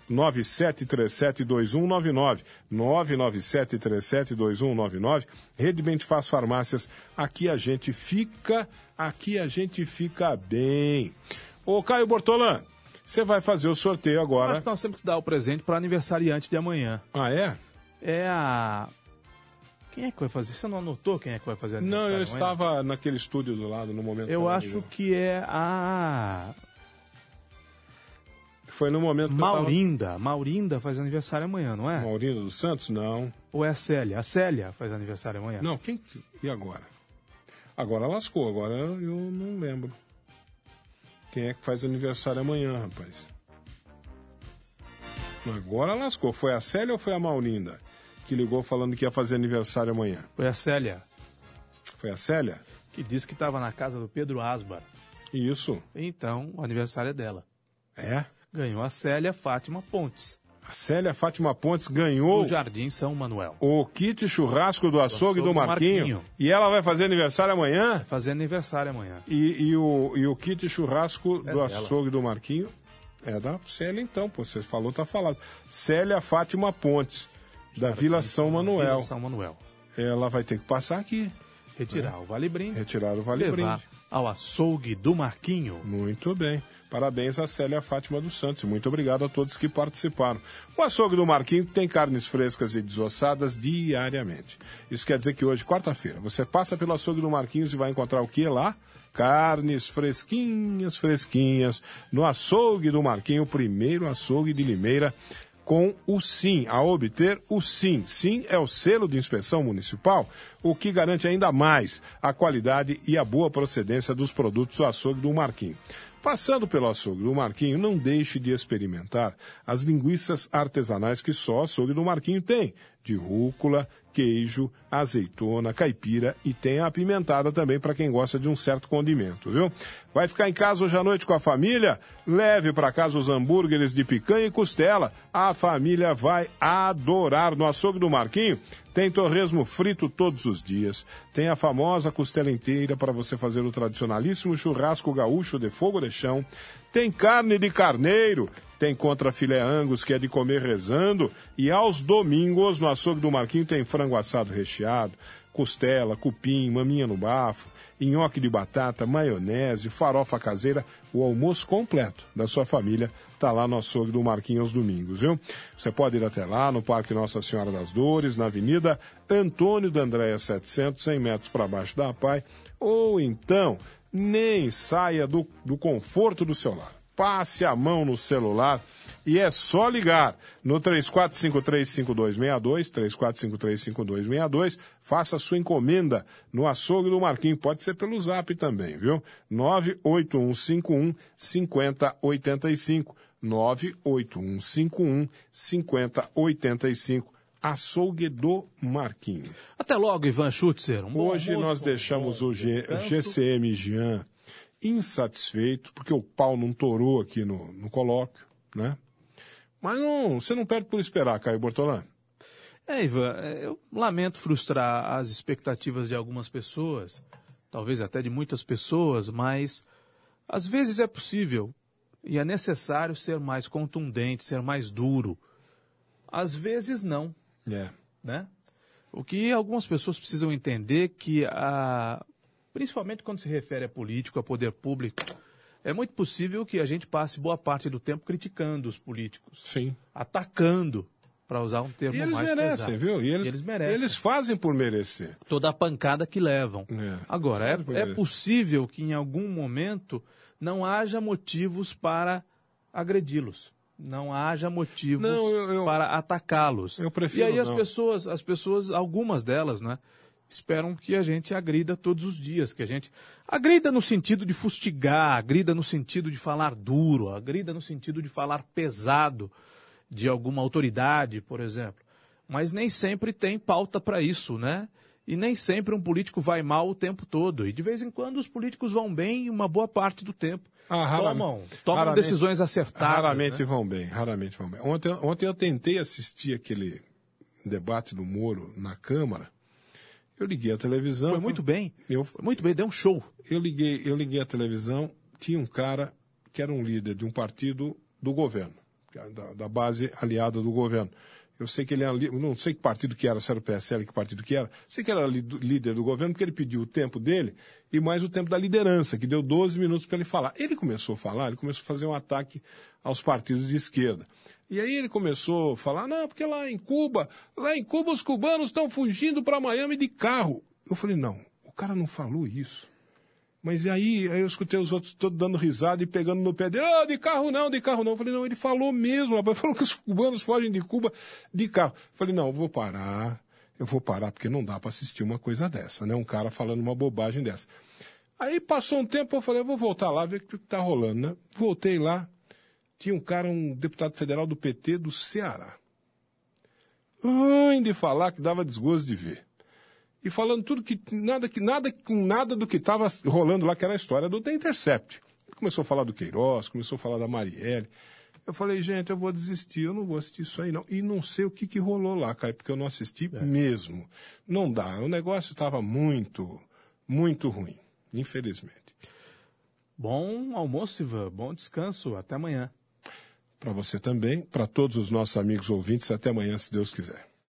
[SPEAKER 1] 997372199. 997372199. Rede Bentifaz Farmácias. Aqui a gente fica, aqui a gente fica bem. Ô, Caio Bortolã, você vai fazer o sorteio agora.
[SPEAKER 2] Acho que nós temos que dar o presente para aniversariante de amanhã.
[SPEAKER 1] Ah, é?
[SPEAKER 2] É a. Quem é que vai fazer? Você não anotou quem é que vai fazer
[SPEAKER 1] Não,
[SPEAKER 2] aniversário
[SPEAKER 1] eu estava naquele estúdio do lado no momento.
[SPEAKER 2] Eu acho
[SPEAKER 1] ligou.
[SPEAKER 2] que é a.
[SPEAKER 1] Foi no momento
[SPEAKER 2] Maurinda. Maurinda faz aniversário amanhã, não
[SPEAKER 1] eu
[SPEAKER 2] é?
[SPEAKER 1] tava... Maurinda dos Santos? Não.
[SPEAKER 2] Ou é a Célia? A Célia faz aniversário amanhã.
[SPEAKER 1] Não, quem... E agora? Agora lascou, agora eu não lembro. Quem é que faz aniversário amanhã, rapaz? Agora lascou. Foi a Célia ou foi a Maurinda? Que ligou falando que ia fazer aniversário amanhã.
[SPEAKER 2] Foi a Célia,
[SPEAKER 1] Foi a Célia?
[SPEAKER 2] que disse que estava na casa do Pedro Asbar.
[SPEAKER 1] Isso.
[SPEAKER 2] Então, o aniversário é dela.
[SPEAKER 1] É.
[SPEAKER 2] Ganhou a Célia Fátima Pontes,
[SPEAKER 1] A Célia Fátima Pontes ganhou
[SPEAKER 2] do Jardim São Manuel.
[SPEAKER 1] o kit churrasco do açougue do,
[SPEAKER 2] açougue do
[SPEAKER 1] Marquinho,
[SPEAKER 2] Marquinho.
[SPEAKER 1] E ela vai fazer aniversário amanhã.
[SPEAKER 2] Vai fazer aniversário amanhã.
[SPEAKER 1] E, e o, e o kit churrasco do
[SPEAKER 2] dela.
[SPEAKER 1] açougue do Marquinho é da Célia, então, pô. Você falou, tá falado. Célia Fátima Pontes, da Vila São Manuel.
[SPEAKER 2] Vila São Manuel.
[SPEAKER 1] Ela vai ter que passar aqui.
[SPEAKER 2] Retirar o Vale Brinde.
[SPEAKER 1] Retirar o Vale
[SPEAKER 2] levar
[SPEAKER 1] Brinde.
[SPEAKER 2] ao açougue do Marquinho.
[SPEAKER 1] Muito bem. Parabéns a Célia Fátima dos Santos. Muito obrigado a todos que participaram. O açougue do Marquinho tem carnes frescas e desossadas diariamente. Isso quer dizer que hoje, quarta-feira, você passa pelo açougue do Marquinhos e vai encontrar o que lá? Carnes fresquinhas, fresquinhas. No açougue do Marquinho, o primeiro açougue de Limeira com o SIM, a obter o SIM. SIM é o selo de inspeção municipal, o que garante ainda mais a qualidade e a boa procedência dos produtos do açougue do Marquinho. Passando pelo açougue do Marquinho, não deixe de experimentar as linguiças artesanais que só o açougue do Marquinho tem, de rúcula, queijo, azeitona, caipira e tem a apimentada também para quem gosta de um certo condimento, viu? Vai ficar em casa hoje à noite com a família? Leve para casa os hambúrgueres de picanha e costela. A família vai adorar no açougue do Marquinho. Tem torresmo frito todos os dias. Tem a famosa costela inteira para você fazer o tradicionalíssimo churrasco gaúcho de fogo de chão. Tem carne de carneiro. Tem contra filé angus, que é de comer rezando. E aos domingos, no açougue do Marquinho, tem frango assado recheado, costela, cupim, maminha no bafo, nhoque de batata, maionese, farofa caseira. O almoço completo da sua família está lá no açougue do Marquinho aos domingos, viu? Você pode ir até lá no Parque Nossa Senhora das Dores, na Avenida Antônio da Andréia 700, 100 metros para baixo da PAI. Ou então, nem saia do, do conforto do seu lar passe a mão no celular e é só ligar no 34535262, 34535262, faça sua encomenda no açougue do Marquinhos, pode ser pelo zap também, viu? 98151 5085, 98151 5085, açougue do Marquinhos.
[SPEAKER 2] Até logo, Ivan Schutzer. Um
[SPEAKER 1] Hoje
[SPEAKER 2] almoço,
[SPEAKER 1] nós deixamos o G-
[SPEAKER 2] descanso.
[SPEAKER 1] GCM Jean insatisfeito, porque o pau não torou aqui no, no colóquio, né? Mas não, você não perde por esperar, Caio Bortolã.
[SPEAKER 2] É, Ivan, é, eu lamento frustrar as expectativas de algumas pessoas, talvez até de muitas pessoas, mas às vezes é possível e é necessário ser mais contundente, ser mais duro. Às vezes não,
[SPEAKER 1] É.
[SPEAKER 2] né? O que algumas pessoas precisam entender que a principalmente quando se refere a político, a poder público, é muito possível que a gente passe boa parte do tempo criticando os políticos,
[SPEAKER 1] Sim.
[SPEAKER 2] atacando, para usar um termo
[SPEAKER 1] E eles
[SPEAKER 2] mais
[SPEAKER 1] merecem,
[SPEAKER 2] pesado.
[SPEAKER 1] viu? E eles,
[SPEAKER 2] E eles merecem.
[SPEAKER 1] Eles fazem por merecer.
[SPEAKER 2] toda a pancada que levam.
[SPEAKER 1] É,
[SPEAKER 2] Agora, é, é possível que em algum momento não haja motivos para agredi-los. Não haja motivos
[SPEAKER 1] Não, eu- eu-
[SPEAKER 2] para atacá-los.
[SPEAKER 1] eu prefiro
[SPEAKER 2] E aí as
[SPEAKER 1] não.
[SPEAKER 2] pessoas, as pessoas, algumas delas, né, esperam que a gente agrida todos os dias, que a gente agrida no sentido de fustigar, agrida no sentido de falar duro, agrida no sentido de falar pesado de alguma autoridade, por exemplo. Mas nem sempre tem pauta para isso, né? E nem sempre um político vai mal o tempo todo. E de vez em quando os políticos vão bem uma boa parte do tempo.
[SPEAKER 1] Ah, raramente-
[SPEAKER 2] tomam tomam
[SPEAKER 1] raramente-
[SPEAKER 2] decisões acertadas.
[SPEAKER 1] Raramente
[SPEAKER 2] né?
[SPEAKER 1] vão bem, raramente vão bem. Ontem, ontem eu tentei assistir aquele debate do Moro na Câmara. Eu liguei a televisão.
[SPEAKER 2] Foi muito bem.
[SPEAKER 1] Eu,
[SPEAKER 2] muito bem, deu um show.
[SPEAKER 1] eu liguei, eu liguei a televisão, tinha um cara que era um líder de um partido do governo, era da, da base aliada do governo. Eu sei que ele era, li- não sei que partido que era, se era o PSL, que partido que era. Sei que era líder do governo, porque ele pediu o tempo dele e mais o tempo da liderança, que deu 12 minutos para ele falar. Ele começou a falar, ele começou a fazer um ataque aos partidos de esquerda. E aí ele começou a falar, não, porque lá em Cuba, lá em Cuba os cubanos estão fugindo para Miami de carro. Eu falei, não, o cara não falou isso. Mas aí, aí eu escutei os outros todos dando risada e pegando no pé dele, ah, de carro não, de carro não. Eu falei, não, ele falou mesmo, rapaz, falou que os cubanos fogem de Cuba de carro. Eu falei, não, eu vou parar, eu vou parar, porque não dá para assistir uma coisa dessa, né? Um cara falando uma bobagem dessa. Aí passou um tempo, eu falei, eu vou voltar lá, ver o que tá rolando, né? Voltei lá, tinha um cara, um deputado federal do PT do Ceará. ruim de falar que dava desgosto de ver. E falando tudo que nada que nada com nada do que estava rolando lá, que era a história do The Intercept. Começou a falar do Queiroz, começou a falar da Marielle. Eu falei, gente, eu vou desistir, eu não vou assistir isso aí não. E não sei o que, que rolou lá, Caio, porque eu não assisti mesmo. Não dá, o negócio estava muito, muito ruim, infelizmente.
[SPEAKER 2] Bom almoço, Ivan. Bom descanso. Até amanhã.
[SPEAKER 1] Para você também, para todos os nossos amigos ouvintes, até amanhã, se Deus quiser.